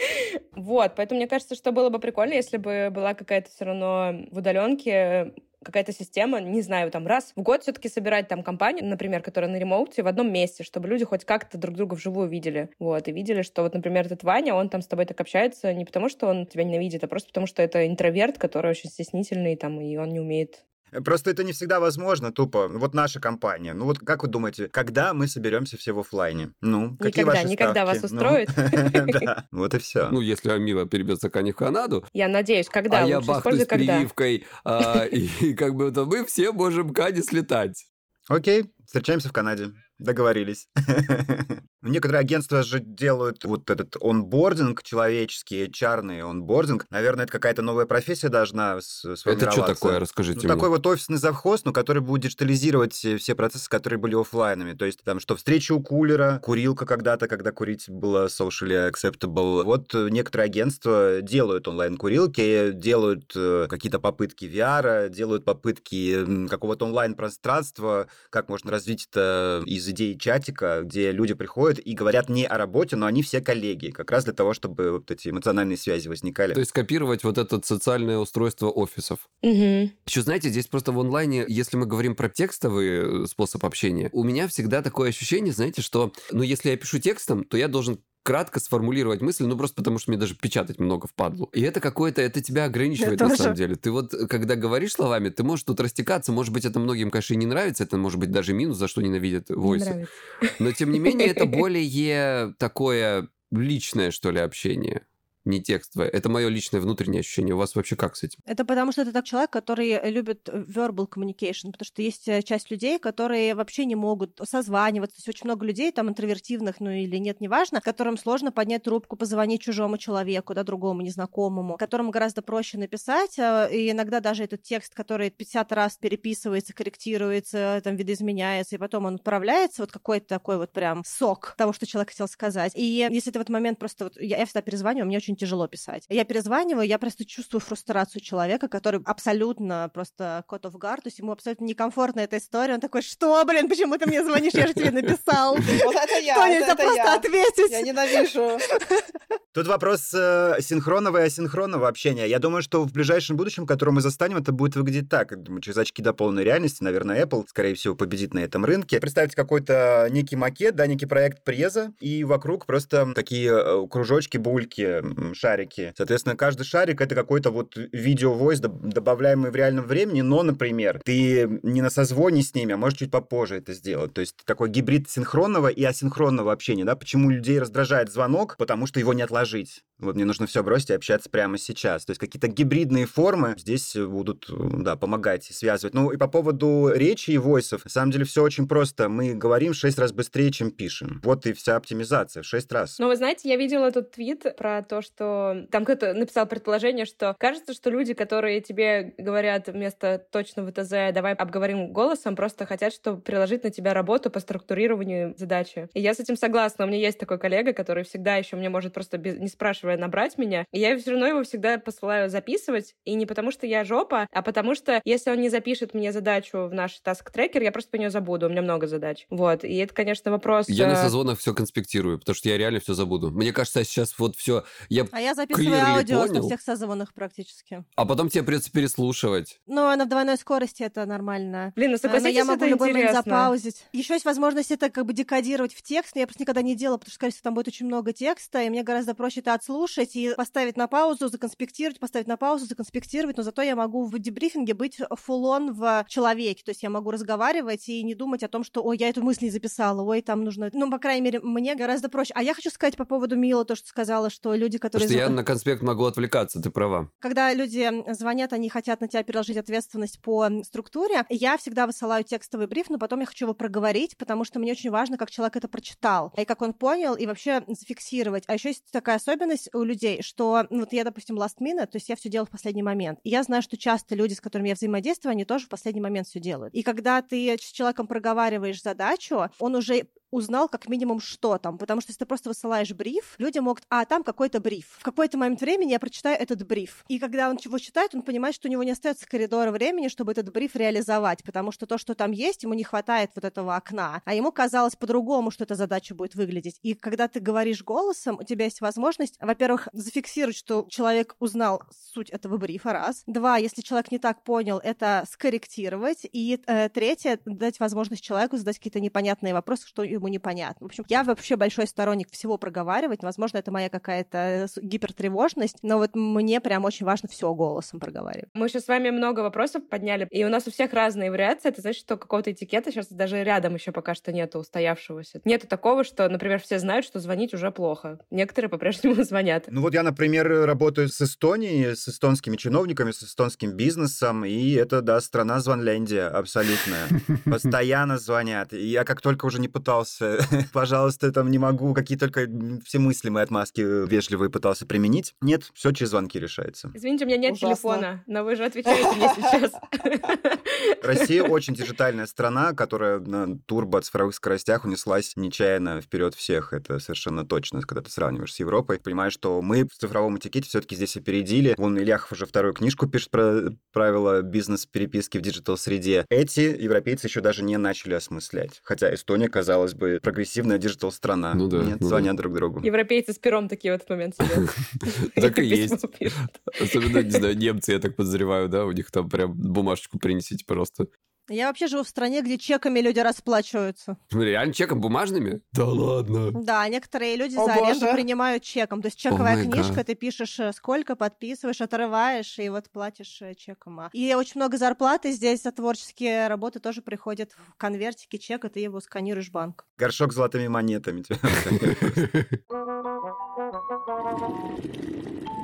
Вот, поэтому мне кажется, что было бы прикольно, если бы была какая-то все равно в удаленке какая-то система, не знаю, там раз в год все-таки собирать там компанию, например, которая на ремоуте в одном месте, чтобы люди хоть как-то друг друга вживую видели. Вот, и видели, что вот, например, этот Ваня, он там с тобой так общается не потому, что он тебя ненавидит, а просто потому, что это интроверт, который очень стеснительный там, и он не умеет Просто это не всегда возможно, тупо. Вот наша компания. Ну вот как вы думаете, когда мы соберемся все в офлайне? Ну, какие Никогда, ваши никогда ставки? вас Ну, устроит? Да, вот и все. Ну, если Амила перебьется кони в Канаду, Я надеюсь, когда? а я используй когда. прививкой, а, и как бы мы все можем к Ане слетать. Окей, встречаемся в Канаде. Договорились. Некоторые агентства же делают вот этот онбординг человеческий, чарный онбординг. Наверное, это какая-то новая профессия должна с- Это сформироваться. что такое, Ну, расскажите мне. такой вот офисный завхоз, но который будет диджитализировать все процессы, которые были оффлайнами. То есть там, что встреча у кулера, курилка когда-то, когда курить было socially acceptable. Вот э, некоторые агентства делают онлайн-курилки, делают э, какие-то попытки VR, делают попытки какого-то онлайн-пространства, как можно развить это из идеи чатика, где люди приходят и говорят не о работе, но они все коллеги, как раз для того, чтобы вот эти эмоциональные связи возникали. То есть скопировать вот это социальное устройство офисов. Мгм. Еще, знаете, здесь просто в онлайне, если мы говорим про текстовый э, способ общения, у меня всегда такое ощущение, знаете, что, ну, если я пишу текстом, то я должен кратко сформулировать мысль, ну, просто потому что мне даже печатать много впадлу. И это какое-то, это тебя ограничивает Я на тоже. самом деле. Ты вот, э, когда говоришь словами, ты можешь тут растекаться, может быть, это многим, конечно, и не нравится, это может быть даже минус, за что ненавидят Не войсы. нравится. Но, тем не менее, это более такое личное, что ли, общение. Не текстовое. Это мое личное внутреннее ощущение. У вас вообще как с этим? Это потому что это так человек, который любит verbal communication, потому что есть э, часть людей, которые вообще не могут созваниваться. То есть очень много людей, там, интровертивных, ну или нет, неважно, которым сложно поднять трубку, позвонить чужому человеку, да, другому, незнакомому, которым гораздо проще написать, э, и иногда даже этот текст, который 50 раз переписывается, корректируется, там, видоизменяется, и потом он отправляется, вот какой-то такой вот прям сок того, что человек хотел сказать. И если ты в этот момент просто вот... Я, я всегда перезваниваю, мне очень тяжело писать. Я перезваниваю, я просто чувствую фрустрацию человека, который абсолютно просто кот of guard, то есть ему абсолютно некомфортна эта история. Он такой, что, блин, почему ты мне звонишь? Я же тебе написал. Вот это я, Что, это, нельзя просто я. ответить? Я ненавижу. Тут вопрос э, синхронного и асинхронного общения. Я думаю, что в ближайшем будущем, которое мы застанем, это будет выглядеть так. Думаю, через очки до полной реальности, наверное, Apple, скорее всего, победит на этом рынке. Представьте какой-то некий макет, да, некий проект преза, и вокруг просто такие э, кружочки, бульки, шарики. Соответственно, каждый шарик — это какой-то вот видео-войс, доб- добавляемый в реальном времени, но, например, ты не на созвоне с ними, а можешь чуть попозже это сделать. То есть такой гибрид синхронного и асинхронного общения, да? Почему людей раздражает звонок? Потому что его не отложить. Вот мне нужно все бросить и общаться прямо сейчас. То есть какие-то гибридные формы здесь будут, да, помогать связывать. Ну и по поводу речи и voice ов, на самом деле все очень просто. Мы говорим в 6 раз быстрее, чем пишем. Вот и вся оптимизация в 6 раз. Ну, вы знаете, я видела этот твит про то, что там кто-то написал предположение, что кажется, что люди, которые тебе говорят вместо точного ТЗ «давай обговорим голосом», просто хотят, чтобы переложить на тебя работу по структурированию задачи. И я с этим согласна. У меня есть такой коллега, который всегда еще мне может просто, без- не спрашивая, набрать меня. И я все равно его всегда посылаю записывать. И не потому, что я жопа, а потому что если он не запишет мне задачу в наш task-tracker, я просто про нее забуду. У меня много задач. Вот. И это, конечно, вопрос... Я на э, созвонах все конспектирую, потому что я реально все забуду. Мне кажется, я сейчас вот все... Я... А я записываю аудио на понял. всех созвонах практически. А потом тебе придется переслушивать. Но она в двойной скорости, это нормально. Блин, ну А, Но согласитесь, я могу это любой момент интересно. запаузить. Еще есть возможность это как бы декодировать в текст, но я просто никогда не делала, потому что, скорее всего, там будет очень много текста, и мне гораздо проще это отслушать и поставить на паузу, законспектировать, поставить на паузу, законспектировать, но зато я могу в дебрифинге быть фулон в человеке, то есть я могу разговаривать и не думать о том, что, ой, я эту мысль не записала, ой, там нужно... Ну, по крайней мере, мне гораздо проще. А я хочу сказать по поводу Мила, то, что сказала, что люди, которые... Потому что я на конспект могу отвлекаться, ты права. когда люди звонят, они хотят на тебя переложить ответственность по структуре, я всегда высылаю текстовый бриф, но потом я хочу его проговорить, потому что мне очень важно, как человек это прочитал, и как он понял, и вообще зафиксировать. А еще есть такая особенность у людей, что ну, вот я, допустим, last minute, то есть я все делаю в последний момент. И я знаю, что часто люди, с которыми я взаимодействую, они тоже в последний момент все делают. И когда ты с человеком проговариваешь задачу, он уже узнал как минимум, что там. Потому что если ты просто высылаешь бриф, люди могут, а, там какой-то бриф. В какой-то момент времени я прочитаю этот бриф. И когда он чего читает, он понимает, что у него не остается коридора времени, чтобы этот бриф реализовать, потому что то, что там есть, ему не хватает вот этого окна. А ему казалось по-другому, что эта задача будет выглядеть. И когда ты говоришь голосом, у тебя есть возможность, во-первых, зафиксировать, что человек узнал суть этого брифа, раз. Два, если человек не так понял, это скорректировать. И э, третье, дать возможность человеку задать какие-то непонятные вопросы, что ему никому не понятно. В общем, я вообще большой сторонник всего проговаривать. Возможно, это моя какая-то гипертревожность, но вот мне прям очень важно все голосом проговаривать. Мы сейчас с вами много вопросов подняли, и у нас у всех разные вариации. Это значит, что какого-то этикета сейчас даже рядом еще пока что нету устоявшегося. Нету такого, что, например, все знают, что звонить уже плохо. Некоторые по-прежнему звонят. Ну вот я, например, работаю с Эстонией, с эстонскими чиновниками, с эстонским бизнесом, и это, да, страна звонляндия абсолютная. Постоянно звонят. И я как только уже не пытался, пожалуйста, там не могу, какие только все мыслимые отмазки вежливые пытался применить. Нет, все через звонки решается. Извините, у меня нет Ужасно. телефона, но вы же отвечаете мне сейчас. Россия очень диджитальная страна, которая на турбо-цифровых скоростях унеслась нечаянно вперед всех. Это совершенно точно, когда ты сравниваешь с Европой. Понимаешь, что мы в цифровом этикете все-таки здесь опередили. Вон Ильяхов уже вторую книжку пишет про правила бизнес-переписки в digital-среде. Эти европейцы еще даже не начали осмыслять. Хотя Эстония, казалось бы, прогрессивная digital-страна. Ну да, Нет, ну звонят друг другу. Европейцы с пером такие в этот момент сидят. Так и есть. Особенно, не знаю, немцы, я так подозреваю, да, у них там прям бумажечку принесите просто. Я вообще живу в стране, где чеками люди расплачиваются. Смотри, реально чеками бумажными? Да ладно. Да, некоторые люди О, за аренду боже. принимают чеком. То есть чековая my книжка, God. ты пишешь э, сколько, подписываешь, отрываешь, и вот платишь э, чеком. А. И очень много зарплаты здесь за творческие работы тоже приходят в конвертике чека, ты его сканируешь в банк. Горшок с золотыми монетами.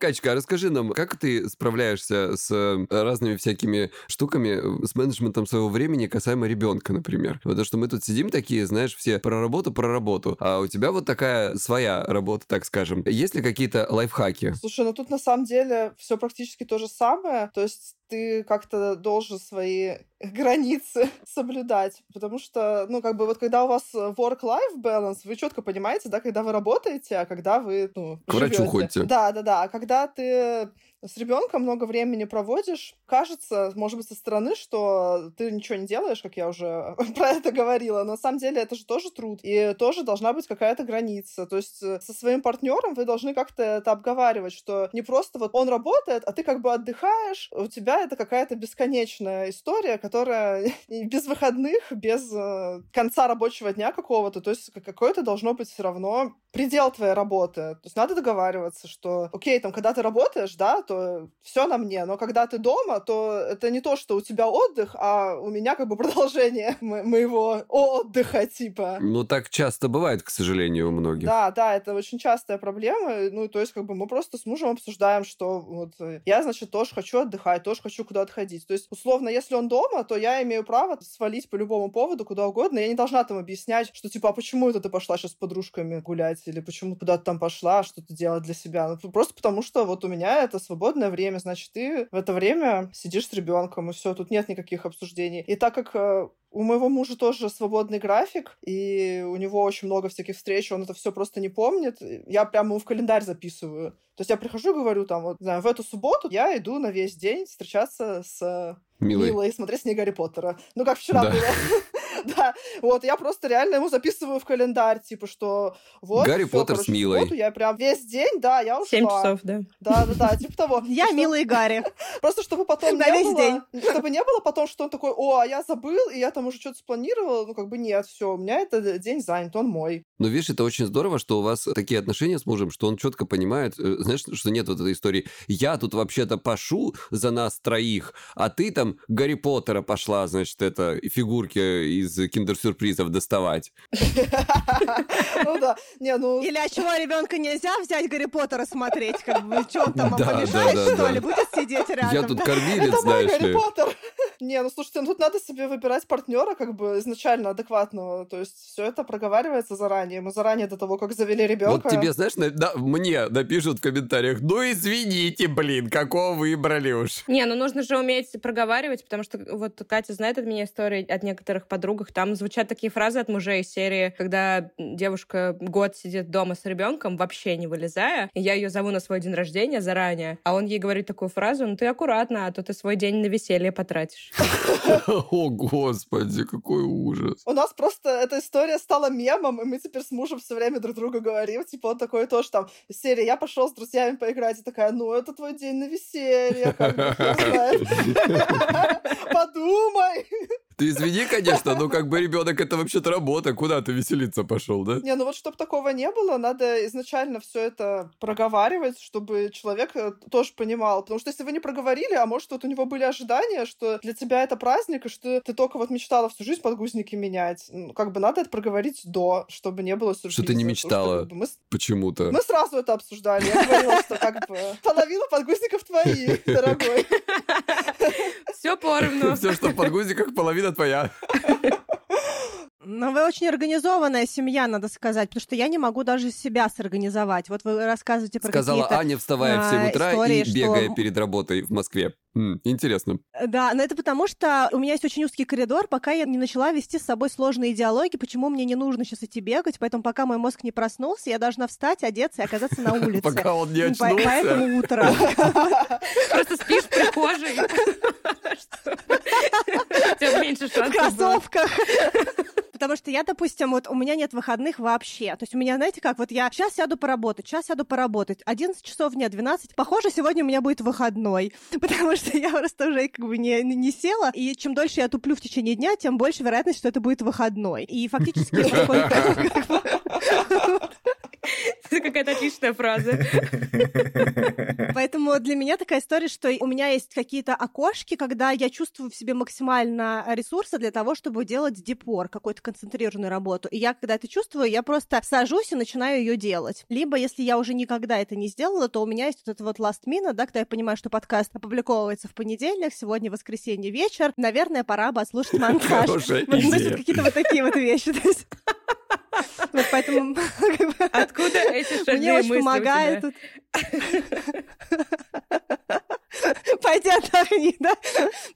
Качка, расскажи нам, как ты справляешься с э, разными всякими штуками, с менеджментом своего времени касаемо ребенка, например? Потому что мы тут сидим такие, знаешь, все про работу, про работу, а у тебя вот такая своя работа, так скажем. Есть ли какие-то лайфхаки? Слушай, ну тут на самом деле все практически то же самое. То есть ты как-то должен свои границы соблюдать. Потому что, ну, как бы вот когда у вас work-life balance, вы четко понимаете, да, когда вы работаете, а когда вы, ну, К врачу живёте. ходите. Да, да, да. А когда ты с ребенком много времени проводишь, кажется, может быть, со стороны, что ты ничего не делаешь, как я уже про это говорила, но на самом деле это же тоже труд, и тоже должна быть какая-то граница. То есть э, со своим партнером вы должны как-то это обговаривать, что не просто вот он работает, а ты как бы отдыхаешь, у тебя это какая-то бесконечная история, которая без выходных, без э, конца рабочего дня какого-то, то есть какое-то должно быть все равно предел твоей работы. То есть надо договариваться, что, окей, там, когда ты работаешь, да, то все на мне, но когда ты дома, то это не то, что у тебя отдых, а у меня как бы продолжение мо- моего отдыха, типа. Ну, так часто бывает, к сожалению, у многих. Да, да, это очень частая проблема. Ну, то есть, как бы мы просто с мужем обсуждаем, что вот э, я, значит, тоже хочу отдыхать, тоже хочу куда-то ходить. То есть, условно, если он дома, то я имею право свалить по любому поводу куда угодно. Я не должна там объяснять, что типа, а почему это ты пошла сейчас с подружками гулять, или почему куда-то там пошла, что-то делать для себя. Ну, просто потому что вот у меня это свободное время, значит, ты в это время сидишь с ребенком, и все, тут нет никаких обсуждений. И так как э, у моего мужа тоже свободный график, и у него очень много всяких встреч, он это все просто не помнит. Я прямо ему в календарь записываю. То есть я прихожу и говорю, там, вот, знаю, в эту субботу я иду на весь день встречаться с Милый. Милой и смотреть с ней Гарри Поттера. Ну, как вчера Да. было. Да, вот, я просто реально ему записываю в календарь, типа, что вот... Гарри всё, Поттер с короче, в Милой. Я прям весь день, да, я ушла. Семь часов, да. Да, да, да, типа того. Я Что- милый Гарри. Просто чтобы потом На весь день. чтобы не было потом, что он такой, о, а я забыл, и я там уже что-то спланировал, ну как бы нет, все, у меня этот день занят, он мой. Но видишь, это очень здорово, что у вас такие отношения с мужем, что он четко понимает, э, знаешь, что нет вот этой истории. Я тут вообще-то пашу за нас троих, а ты там Гарри Поттера пошла, значит, это фигурки из киндер-сюрпризов доставать. Ну да, не, ну... Или а чего ребенка нельзя взять Гарри Поттера смотреть? Как бы, что он там, да, да, что да. ли? Будет сидеть рядом? Я тут кормилец, Это мой знаешь Гарри ли. Поттер. Не, ну слушайте, ну тут надо себе выбирать партнера как бы изначально адекватного. То есть все это проговаривается заранее. Мы заранее до того, как завели ребенка. Вот тебе, знаешь, на- да, мне напишут в комментариях, ну извините, блин, какого выбрали уж. Не, ну нужно же уметь проговаривать, потому что вот Катя знает от меня истории от некоторых подругах. Там звучат такие фразы от мужей из серии, когда девушка год сидит дома с ребенком, вообще не вылезая, и я ее зову на свой день рождения заранее, а он ей говорит такую фразу, ну ты аккуратно, а то ты свой день на веселье потратишь. О, господи, какой ужас. У нас просто эта история стала мемом, и мы теперь с мужем все время друг другу говорим. Типа он такой тоже там, из серии «Я пошел с друзьями поиграть», и такая, ну, это твой день на веселье. Подумай. Ты извини, конечно, но как бы ребенок это вообще-то работа, куда ты веселиться пошел, да? Не, ну вот чтобы такого не было, надо изначально все это проговаривать, чтобы человек э, тоже понимал. Потому что если вы не проговорили, а может вот у него были ожидания, что для тебя это праздник, и что ты только вот мечтала всю жизнь подгузники менять. Ну, как бы надо это проговорить до, чтобы не было сюрприза. Что ты не мечтала мы, почему-то. мы сразу это обсуждали. Я говорила, что как бы половина подгузников твои, дорогой. Все поровну. Все, что в подгузниках, половина твоя. Но вы очень организованная семья, надо сказать, потому что я не могу даже себя сорганизовать. Вот вы рассказываете про Сказала какие-то... Аня, вставая в 7 а, утра истории, и что- бегая перед работой в Москве. Интересно. Да, но это потому, что у меня есть очень узкий коридор, пока я не начала вести с собой сложные диалоги, почему мне не нужно сейчас идти бегать, поэтому пока мой мозг не проснулся, я должна встать, одеться и оказаться на улице. Пока он не очнулся. Поэтому утро. Просто спишь в прихожей. Что? Тебя меньше шансов кроссовках. Потому что я, допустим, вот у меня нет выходных вообще. То есть у меня, знаете как, вот я сейчас сяду поработать, сейчас сяду поработать. 11 часов дня, 12. Похоже, сегодня у меня будет выходной. Потому что я просто уже как бы не, не села. И чем дольше я туплю в течение дня, тем больше вероятность, что это будет выходной. И фактически, поскольку... Это какая-то отличная фраза. Поэтому для меня такая история, что у меня есть какие-то окошки, когда я чувствую в себе максимально ресурса для того, чтобы делать депор, какую-то концентрированную работу. И я, когда это чувствую, я просто сажусь и начинаю ее делать. Либо, если я уже никогда это не сделала, то у меня есть вот это вот last minute, да, когда я понимаю, что подкаст опубликовывается в понедельник, сегодня воскресенье вечер, наверное, пора бы отслушать монтаж. Хорошая Вот, идея. какие-то вот такие вот вещи. Вот поэтому Откуда эти мне шальные очень мысли у помогает. Пойди отдохни, да?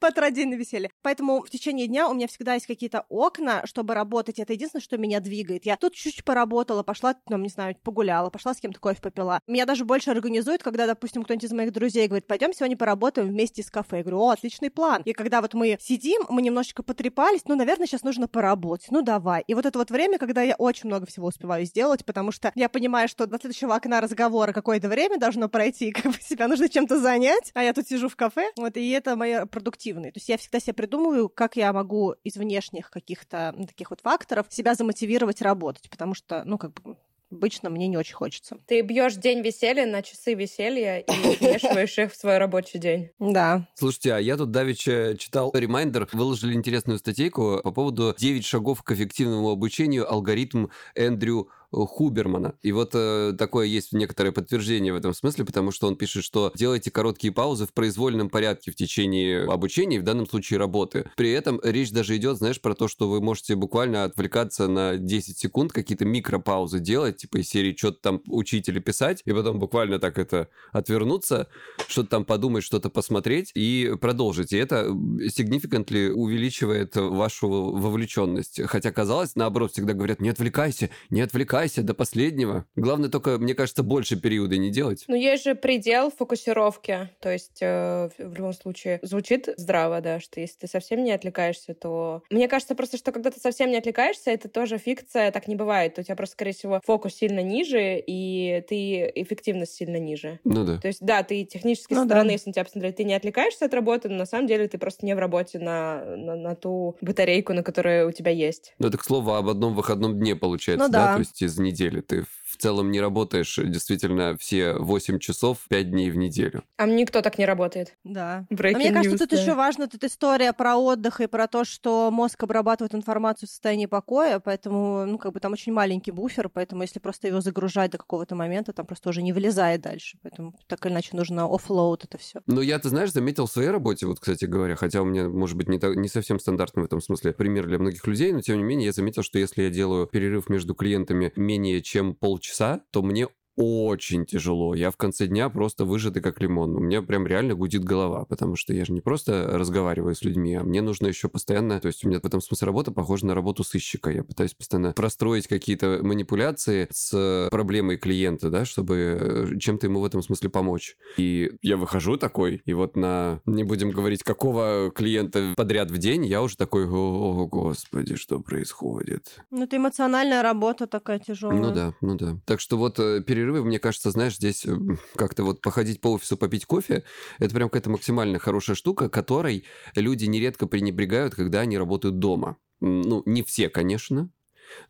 Потради на веселье. Поэтому в течение дня у меня всегда есть какие-то окна, чтобы работать. Это единственное, что меня двигает. Я тут чуть-чуть поработала, пошла, ну, не знаю, погуляла, пошла с кем-то кофе попила. Меня даже больше организует, когда, допустим, кто-нибудь из моих друзей говорит, пойдем сегодня поработаем вместе из кафе. Я говорю, о, отличный план. И когда вот мы сидим, мы немножечко потрепались, ну, наверное, сейчас нужно поработать. Ну, давай. И вот это вот время, когда я очень много всего успеваю сделать, потому что я понимаю, что до следующего окна разговора какое-то время должно пройти, как бы себя нужно чем-то занять, а я тут сижу в кафе, вот, и это мои продуктивные. То есть я всегда себе придумываю, как я могу из внешних каких-то ну, таких вот факторов себя замотивировать работать, потому что, ну, как бы, обычно мне не очень хочется. Ты бьешь день веселья на часы веселья и вмешиваешь их в свой рабочий день. Да. Слушайте, а я тут давеча читал ремайдер, выложили интересную статейку по поводу 9 шагов к эффективному обучению алгоритм Эндрю Хубермана. И вот э, такое есть некоторое подтверждение в этом смысле, потому что он пишет, что делайте короткие паузы в произвольном порядке в течение обучения, в данном случае работы. При этом речь даже идет, знаешь, про то, что вы можете буквально отвлекаться на 10 секунд, какие-то микропаузы делать, типа из серии что-то там учить или писать, и потом буквально так это отвернуться, что-то там подумать, что-то посмотреть и продолжить. И это significantly увеличивает вашу вовлеченность. Хотя казалось, наоборот, всегда говорят, не отвлекайся, не отвлекайся до последнего. Главное только, мне кажется, больше периода не делать. Ну, есть же предел фокусировки. То есть, э, в любом случае, звучит здраво, да, что если ты совсем не отвлекаешься, то... Мне кажется просто, что когда ты совсем не отвлекаешься, это тоже фикция, так не бывает. У тебя просто, скорее всего, фокус сильно ниже, и ты эффективность сильно ниже. Ну да. То есть, да, ты технически Ну со да. стороны, если на тебя посмотреть, ты не отвлекаешься от работы, но на самом деле ты просто не в работе на, на, на ту батарейку, на которой у тебя есть. Ну, это, к слову, об одном выходном дне получается, Ну да? да. То есть из недели. Ты в целом не работаешь действительно все 8 часов 5 дней в неделю. А никто так не работает. Да. Breaking Но мне кажется, news, тут да. еще важна тут история про отдых и про то, что мозг обрабатывает информацию в состоянии покоя, поэтому, ну, как бы там очень маленький буфер, поэтому если просто его загружать до какого-то момента, там просто уже не вылезает дальше. Поэтому так или иначе нужно offload это все. Но я, ты знаешь, заметил в своей работе, вот, кстати говоря, хотя у меня, может быть, не, та- не совсем стандартный в этом смысле пример для многих людей, но тем не менее я заметил, что если я делаю перерыв между клиентами менее чем полчаса, то мне очень тяжело. Я в конце дня просто выжатый как лимон. У меня прям реально гудит голова, потому что я же не просто разговариваю с людьми, а мне нужно еще постоянно... То есть у меня в этом смысле работа похожа на работу сыщика. Я пытаюсь постоянно простроить какие-то манипуляции с проблемой клиента, да, чтобы э, чем-то ему в этом смысле помочь. И я выхожу такой, и вот на... Не будем говорить, какого клиента подряд в день, я уже такой, о, господи, что происходит? Ну, это эмоциональная работа такая тяжелая. Ну да, ну да. Так что вот э, перерыв перерывы, мне кажется, знаешь, здесь э, как-то вот походить по офису, попить кофе, это прям какая-то максимально хорошая штука, которой люди нередко пренебрегают, когда они работают дома. Ну, не все, конечно,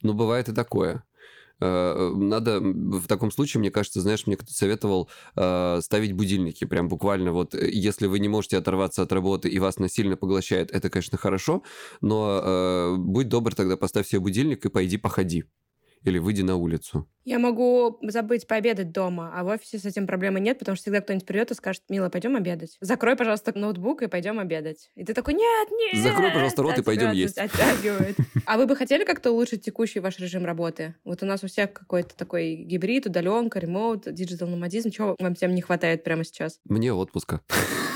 но бывает и такое. Э, надо в таком случае, мне кажется, знаешь, мне кто-то советовал э, ставить будильники. Прям буквально вот, э, если вы не можете оторваться от работы и вас насильно поглощает, это, конечно, хорошо, но будь добр, тогда поставь себе будильник и пойди походи или выйди на улицу. Я могу забыть пообедать дома, а в офисе с этим проблемы нет, потому что всегда кто-нибудь придет и скажет, Мила, пойдем обедать. Закрой, пожалуйста, ноутбук и пойдем обедать. И ты такой, нет, нет. Закрой, пожалуйста, рот и пойдем есть. Оттягивает. А вы бы хотели как-то улучшить текущий ваш режим работы? Вот у нас у всех какой-то такой гибрид, удаленка, remote, digital номадизм. Чего вам всем не хватает прямо сейчас? Мне отпуска.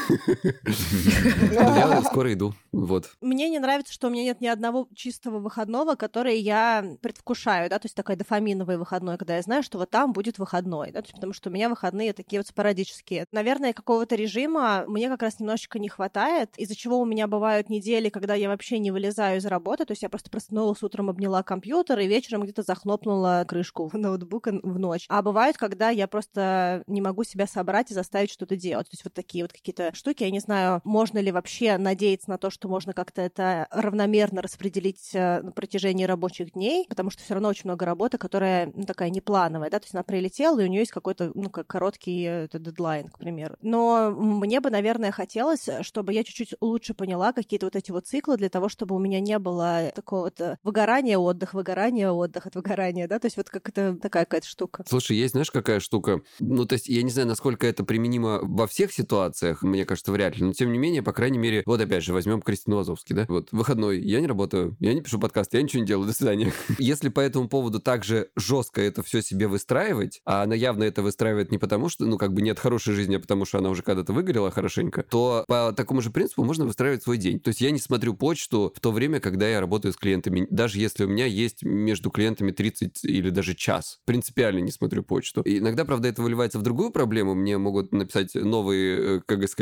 Я скоро иду. Вот. Мне не нравится, что у меня нет ни одного чистого выходного, который я предвкушаю, да, то есть такой дофаминовый выходной, когда я знаю, что вот там будет выходной, да, потому что у меня выходные такие вот спорадические. Наверное, какого-то режима мне как раз немножечко не хватает, из-за чего у меня бывают недели, когда я вообще не вылезаю из работы, то есть я просто проснулась утром, обняла компьютер и вечером где-то захлопнула крышку ноутбука в ночь. А бывает, когда я просто не могу себя собрать и заставить что-то делать. То есть вот такие вот какие-то штуки. Я не знаю, можно ли вообще надеяться на то, что можно как-то это равномерно распределить э, на протяжении рабочих дней, потому что все равно очень много работы, которая ну, такая неплановая, да, то есть она прилетела, и у нее есть какой-то, ну, как короткий э, это дедлайн, к примеру. Но мне бы, наверное, хотелось, чтобы я чуть-чуть лучше поняла какие-то вот эти вот циклы для того, чтобы у меня не было такого вот выгорания, отдых, выгорания, отдых от выгорания, да, то есть вот как это такая какая-то штука. Слушай, есть, знаешь, какая штука? Ну, то есть я не знаю, насколько это применимо во всех ситуациях, мне кажется, вряд ли. Но тем не менее, по крайней мере, вот опять же, возьмем Кристину Азовский, да? Вот выходной, я не работаю, я не пишу подкаст, я ничего не делаю, до свидания. Если по этому поводу также жестко это все себе выстраивать, а она явно это выстраивает не потому, что, ну, как бы нет хорошей жизни, а потому что она уже когда-то выгорела хорошенько, то по такому же принципу можно выстраивать свой день. То есть я не смотрю почту в то время, когда я работаю с клиентами, даже если у меня есть между клиентами 30 или даже час. Принципиально не смотрю почту. И иногда, правда, это выливается в другую проблему. Мне могут написать новые, э, как говорится,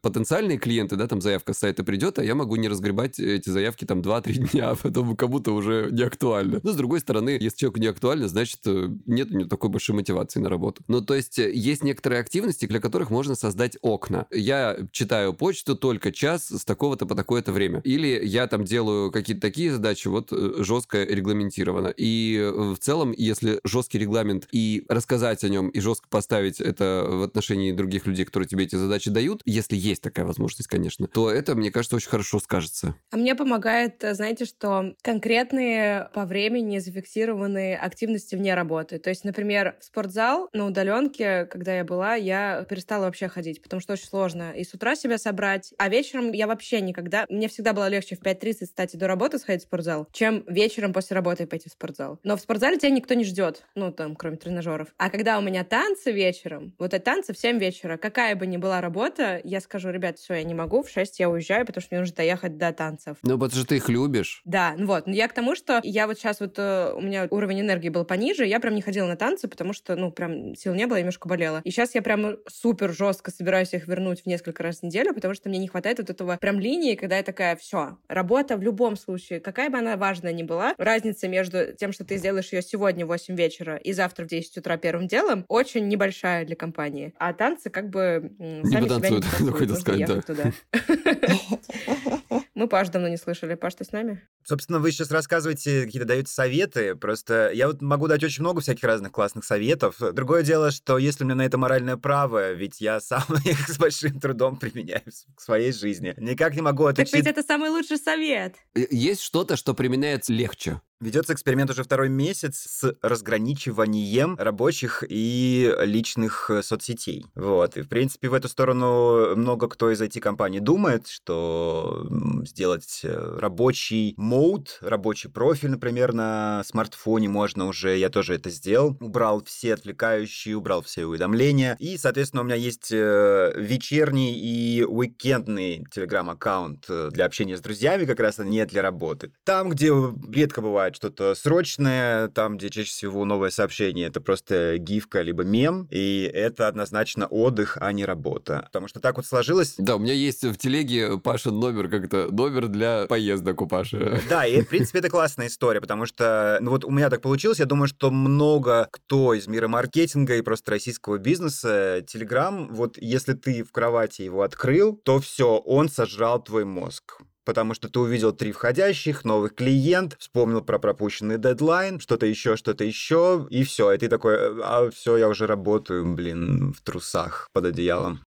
потенциальные клиенты, да, там заявка с сайта придет, а я могу не разгребать эти заявки там 2-3 дня, а потом кому-то уже не актуально. Но с другой стороны, если человеку не актуально, значит, э, нет у него такой большой мотивации на работу. Ну, то есть, э, есть некоторые активности, для которых можно создать окна. Я читаю почту только час с такого-то по такое-то время. Или я там делаю какие-то такие задачи, вот э, жестко регламентировано. И в целом, если жесткий регламент и рассказать о нем, и жестко поставить это в отношении других людей, которые тебе эти задачи дают, если есть такая возможность, конечно, то это, мне кажется, очень хорошо скажется. А мне помогает, э, знаете, что конкретные по времени зафиксированные активности вне работы. То есть, например, в спортзал на удаленке, когда я была, я перестала вообще ходить, потому что очень сложно и с утра себя собрать, а вечером я вообще никогда... Мне всегда было легче в 5.30 встать и до работы сходить в спортзал, чем вечером после работы пойти в спортзал. Но в спортзале тебя никто не ждет, ну, там, кроме тренажеров. А когда у меня танцы вечером, вот это танцы в 7 вечера, какая бы ни была работа, я скажу, ребят, все, я не могу, в 6 я уезжаю, потому что мне нужно доехать до танцев. Ну, потому что ты их любишь. Да, ну вот. Но я к тому, что я вот сейчас вот, э, у меня уровень энергии был пониже, я прям не ходила на танцы, потому что, ну, прям сил не было, я немножко болела. И сейчас я прям супер жестко собираюсь их вернуть в несколько раз в неделю, потому что мне не хватает вот этого прям линии, когда я такая, все, работа в любом случае, какая бы она важная ни была, разница между тем, что ты сделаешь ее сегодня в 8 вечера и завтра в 10 утра первым делом, очень небольшая для компании. А танцы как бы сами не себя не потанцуют, сказать, да. туда. Мы Паш давно не слышали. Паш, ты с нами? Собственно, вы сейчас рассказываете, какие-то даете советы. Просто я вот могу дать очень много всяких разных классных советов. Другое дело, что если у меня на это моральное право, ведь я сам их с большим трудом применяю в своей жизни. Никак не могу отучить... Так ведь это самый лучший совет. Есть что-то, что применяется легче. Ведется эксперимент уже второй месяц с разграничиванием рабочих и личных э, соцсетей. Вот. И, в принципе, в эту сторону много кто из IT-компаний думает, что сделать э, рабочий мод, рабочий профиль, например, на смартфоне можно уже. Я тоже это сделал. Убрал все отвлекающие, убрал все уведомления. И, соответственно, у меня есть э, вечерний и уикендный телеграм-аккаунт для общения с друзьями, как раз не для работы. Там, где редко бывает присылают что-то срочное, там, где чаще всего новое сообщение, это просто гифка либо мем, и это однозначно отдых, а не работа. Потому что так вот сложилось... Да, у меня есть в телеге Паша номер как-то, номер для поездок у Паши. Да, и в принципе это классная история, потому что, ну вот у меня так получилось, я думаю, что много кто из мира маркетинга и просто российского бизнеса, Telegram, вот если ты в кровати его открыл, то все, он сожрал твой мозг потому что ты увидел три входящих, новый клиент, вспомнил про пропущенный дедлайн, что-то еще, что-то еще, и все. И ты такой, а все, я уже работаю, блин, в трусах под одеялом.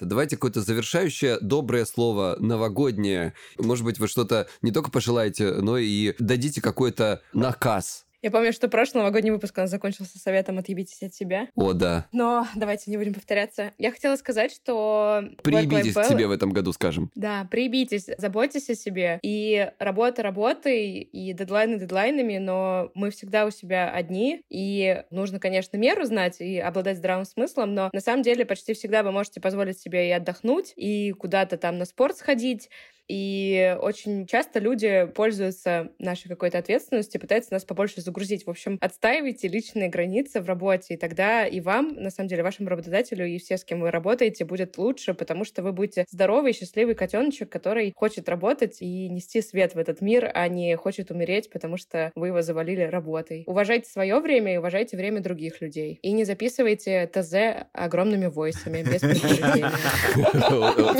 Давайте какое-то завершающее доброе слово новогоднее. Может быть, вы что-то не только пожелаете, но и дадите какой-то наказ я помню, что прошлый новогодний выпуск у нас закончился советом «Отъебитесь от себя». О, да. Но давайте не будем повторяться. Я хотела сказать, что... Приебитесь к себе в этом году, скажем. Да, приебитесь, заботьтесь о себе. И работа работой, и дедлайны дедлайнами, но мы всегда у себя одни, и нужно, конечно, меру знать и обладать здравым смыслом, но на самом деле почти всегда вы можете позволить себе и отдохнуть, и куда-то там на спорт сходить, и очень часто люди пользуются нашей какой-то ответственностью, пытаются нас побольше загрузить. В общем, отстаивайте личные границы в работе, и тогда и вам, на самом деле, вашему работодателю и все, с кем вы работаете, будет лучше, потому что вы будете здоровый, счастливый котеночек, который хочет работать и нести свет в этот мир, а не хочет умереть, потому что вы его завалили работой. Уважайте свое время и уважайте время других людей. И не записывайте ТЗ огромными войсами, без предупреждения.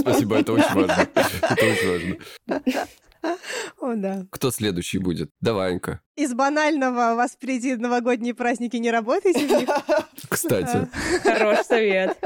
Спасибо, это очень важно. Это очень. О, да. Кто следующий будет? Давай, Анька. Из банального у вас впереди новогодние праздники, не работайте в них. Кстати. Хороший совет.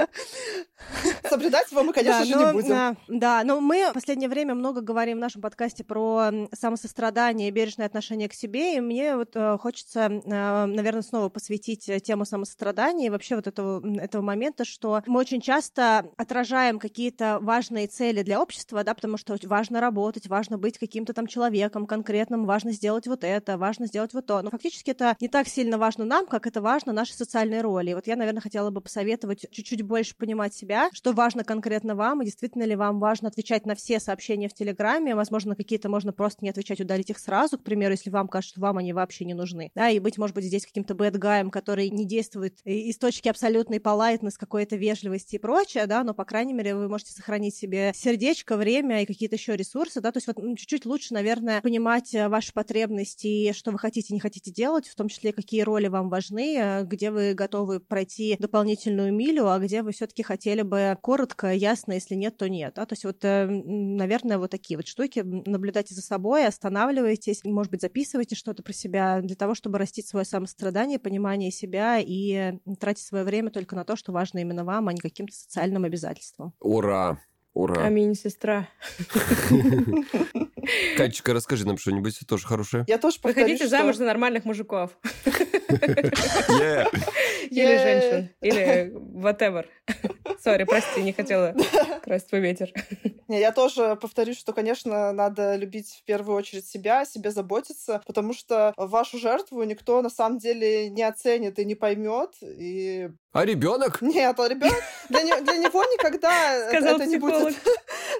Соблюдать его мы, конечно да, же, но, не будем. Да, да, но мы в последнее время много говорим в нашем подкасте про самосострадание и бережное отношение к себе, и мне вот э, хочется, э, наверное, снова посвятить тему самосострадания и вообще вот этого, этого момента, что мы очень часто отражаем какие-то важные цели для общества, да, потому что важно работать, важно быть каким-то там человеком конкретным, важно сделать вот это, важно сделать вот то. Но фактически это не так сильно важно нам, как это важно нашей социальной роли. И вот я, наверное, хотела бы посоветовать чуть-чуть больше понимать себя, что важно конкретно вам, и действительно ли вам важно отвечать на все сообщения в Телеграме, возможно, какие-то можно просто не отвечать, удалить их сразу, к примеру, если вам кажется, что вам они вообще не нужны. Да, и быть, может быть, здесь каким-то бэдгаем, который не действует из точки абсолютной полайтнess, какой-то вежливости и прочее, да, но, по крайней мере, вы можете сохранить себе сердечко, время и какие-то еще ресурсы, да, то есть вот чуть-чуть лучше, наверное, понимать э, ваши потребности, что вы хотите, не хотите делать, в том числе, какие роли вам важны, э, где вы готовы пройти дополнительную милю, а где вы все-таки хотели бы коротко, ясно, если нет, то нет. Да? То есть вот, э, наверное, вот такие вот штуки. Наблюдайте за собой, останавливайтесь, может быть, записывайте что-то про себя для того, чтобы растить свое самострадание, понимание себя и тратить свое время только на то, что важно именно вам, а не каким-то социальным обязательствам. Ура! Ура. Аминь, сестра. Катечка, расскажи нам что-нибудь тоже хорошее. Я тоже Выходите что... замуж за нормальных мужиков. Или женщин. Или whatever. Сори, прости, не хотела красть твой ветер. Не, я тоже повторюсь, что, конечно, надо любить в первую очередь себя, о себе заботиться, потому что вашу жертву никто на самом деле не оценит и не поймет. И... А ребенок? Нет, а ребенок для, не, для него никогда Сказал это не будет.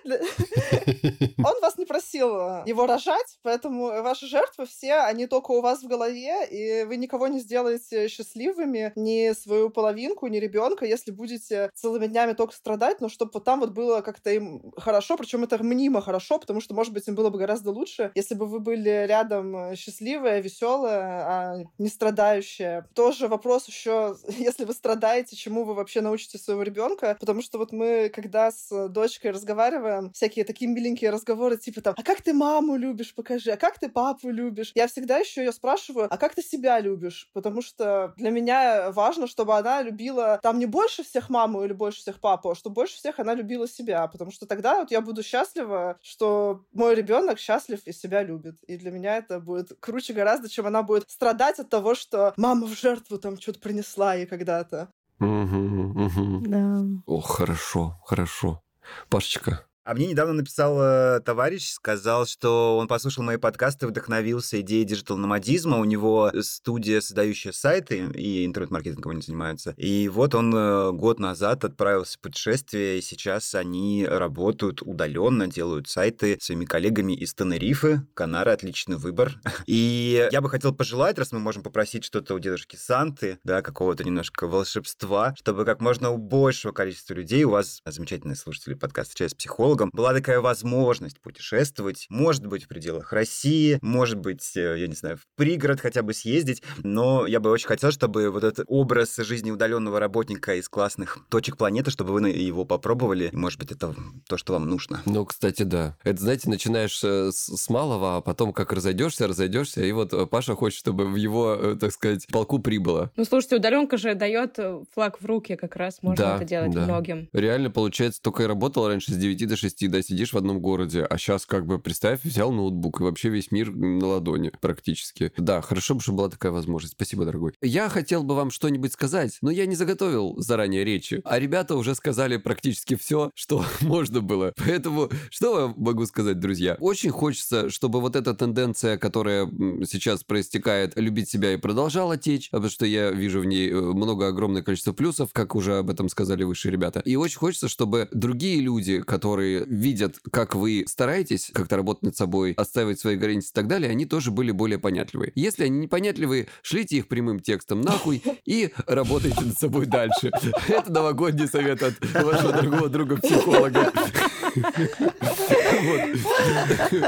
Он вас не просил его рожать, поэтому ваши жертвы все, они только у вас в голове, и вы никого не сделаете счастливыми, ни свою половинку, ни ребенка, если будете целыми днями только страдать, но чтобы вот там вот было как-то им хорошо, причем это мнимо хорошо, потому что, может быть, им было бы гораздо лучше, если бы вы были рядом счастливая, веселая, а не страдающая. Тоже вопрос еще, если вы страдаете, чему вы вообще научите своего ребенка, потому что вот мы, когда с дочкой разговариваем, всякие такие миленькие разговоры, типа там, а как ты маму любишь, покажи, а как ты папу любишь? Я всегда еще ее спрашиваю, а как ты себя любишь? Потому что для меня важно, чтобы она любила там не больше всех маму или больше всех папу, а чтобы больше всех она любила себя, потому что тогда вот я буду счастлива, что мой ребенок счастлив и себя любит. И для меня это будет круче гораздо, чем она будет страдать от того, что мама в жертву там что-то принесла ей когда-то. Угу, угу. Да. О, хорошо, хорошо. Пашечка, А мне недавно написал э, товарищ, сказал, что он послушал мои подкасты, вдохновился идеей digital-номадизма. У него студия, создающая сайты, и интернет-маркетингом они занимаются. И вот он э, год назад отправился в путешествие, и сейчас они работают удаленно, делают сайты со своими коллегами из Тенерифы. Канары — отличный выбор. И я бы хотел пожелать, раз мы можем попросить что-то у дедушки Санты, да, какого-то немножко волшебства, чтобы как можно у большего количества людей, у вас, замечательные слушатели подкаста «Чай с психологом», была такая возможность путешествовать, может быть, в пределах России, может быть, э, я не знаю, в пригород хотя бы съездить, но я бы очень хотел, чтобы вот этот образ жизни удаленного работника из классных точек планеты, чтобы вы его попробовали, и, может быть, это то, что вам нужно. Ну, кстати, да. Это, знаете, начинаешь э, с, с малого, а потом как разойдешься, разойдешься, и вот э, Паша хочет, чтобы в его, так сказать, полку прибыло. Ну, слушайте, удаленка же дает флаг в руки как раз, можно да, это делать да. многим. Реально, получается, только и работал раньше с 9 до 6, да, сидишь в одном городе, а сейчас как бы, представь, взял ноутбук, и вообще весь мир на ладони практически. Да, хорошо бы, чтобы была такая возможность. Спасибо, дорогой. Я хотел бы вам что-нибудь сказать, но я не заготовил заранее речи, а ребята уже сказали практически все, что можно было. Поэтому, что я могу сказать, друзья? Очень хочется, чтобы вот эта тенденция, которая сейчас проистекает, любить себя и продолжала течь, потому что я вижу в ней э, много огромное количество плюсов, как уже об этом сказали высшие ребята. И очень хочется, чтобы другие люди, которые видят, как вы стараетесь как-то работать над собой, отстаивать свои границы и так далее, они тоже были более понятливые. Если они непонятливые, шлите их прямым текстом нахуй и работайте над собой дальше. Это новогодний совет от вашего дорогого друга-психолога.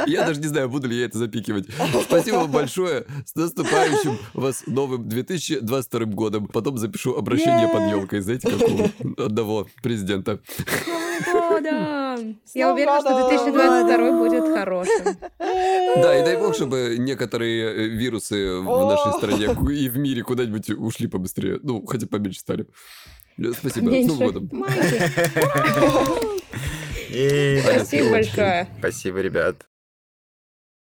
Я даже не знаю, буду ли я это запикивать. Спасибо вам большое. С наступающим вас новым 2022 годом. Потом запишу обращение под елкой, знаете, какого? Одного президента. Года! Я уверена, что 2022 будет хорошим. Да, и дай бог, чтобы некоторые э, вирусы в нашей стране и в мире куда-нибудь ушли побыстрее. Ну, хотя поменьше стали. Спасибо. С Новым годом. Спасибо большое. Спасибо, ребят.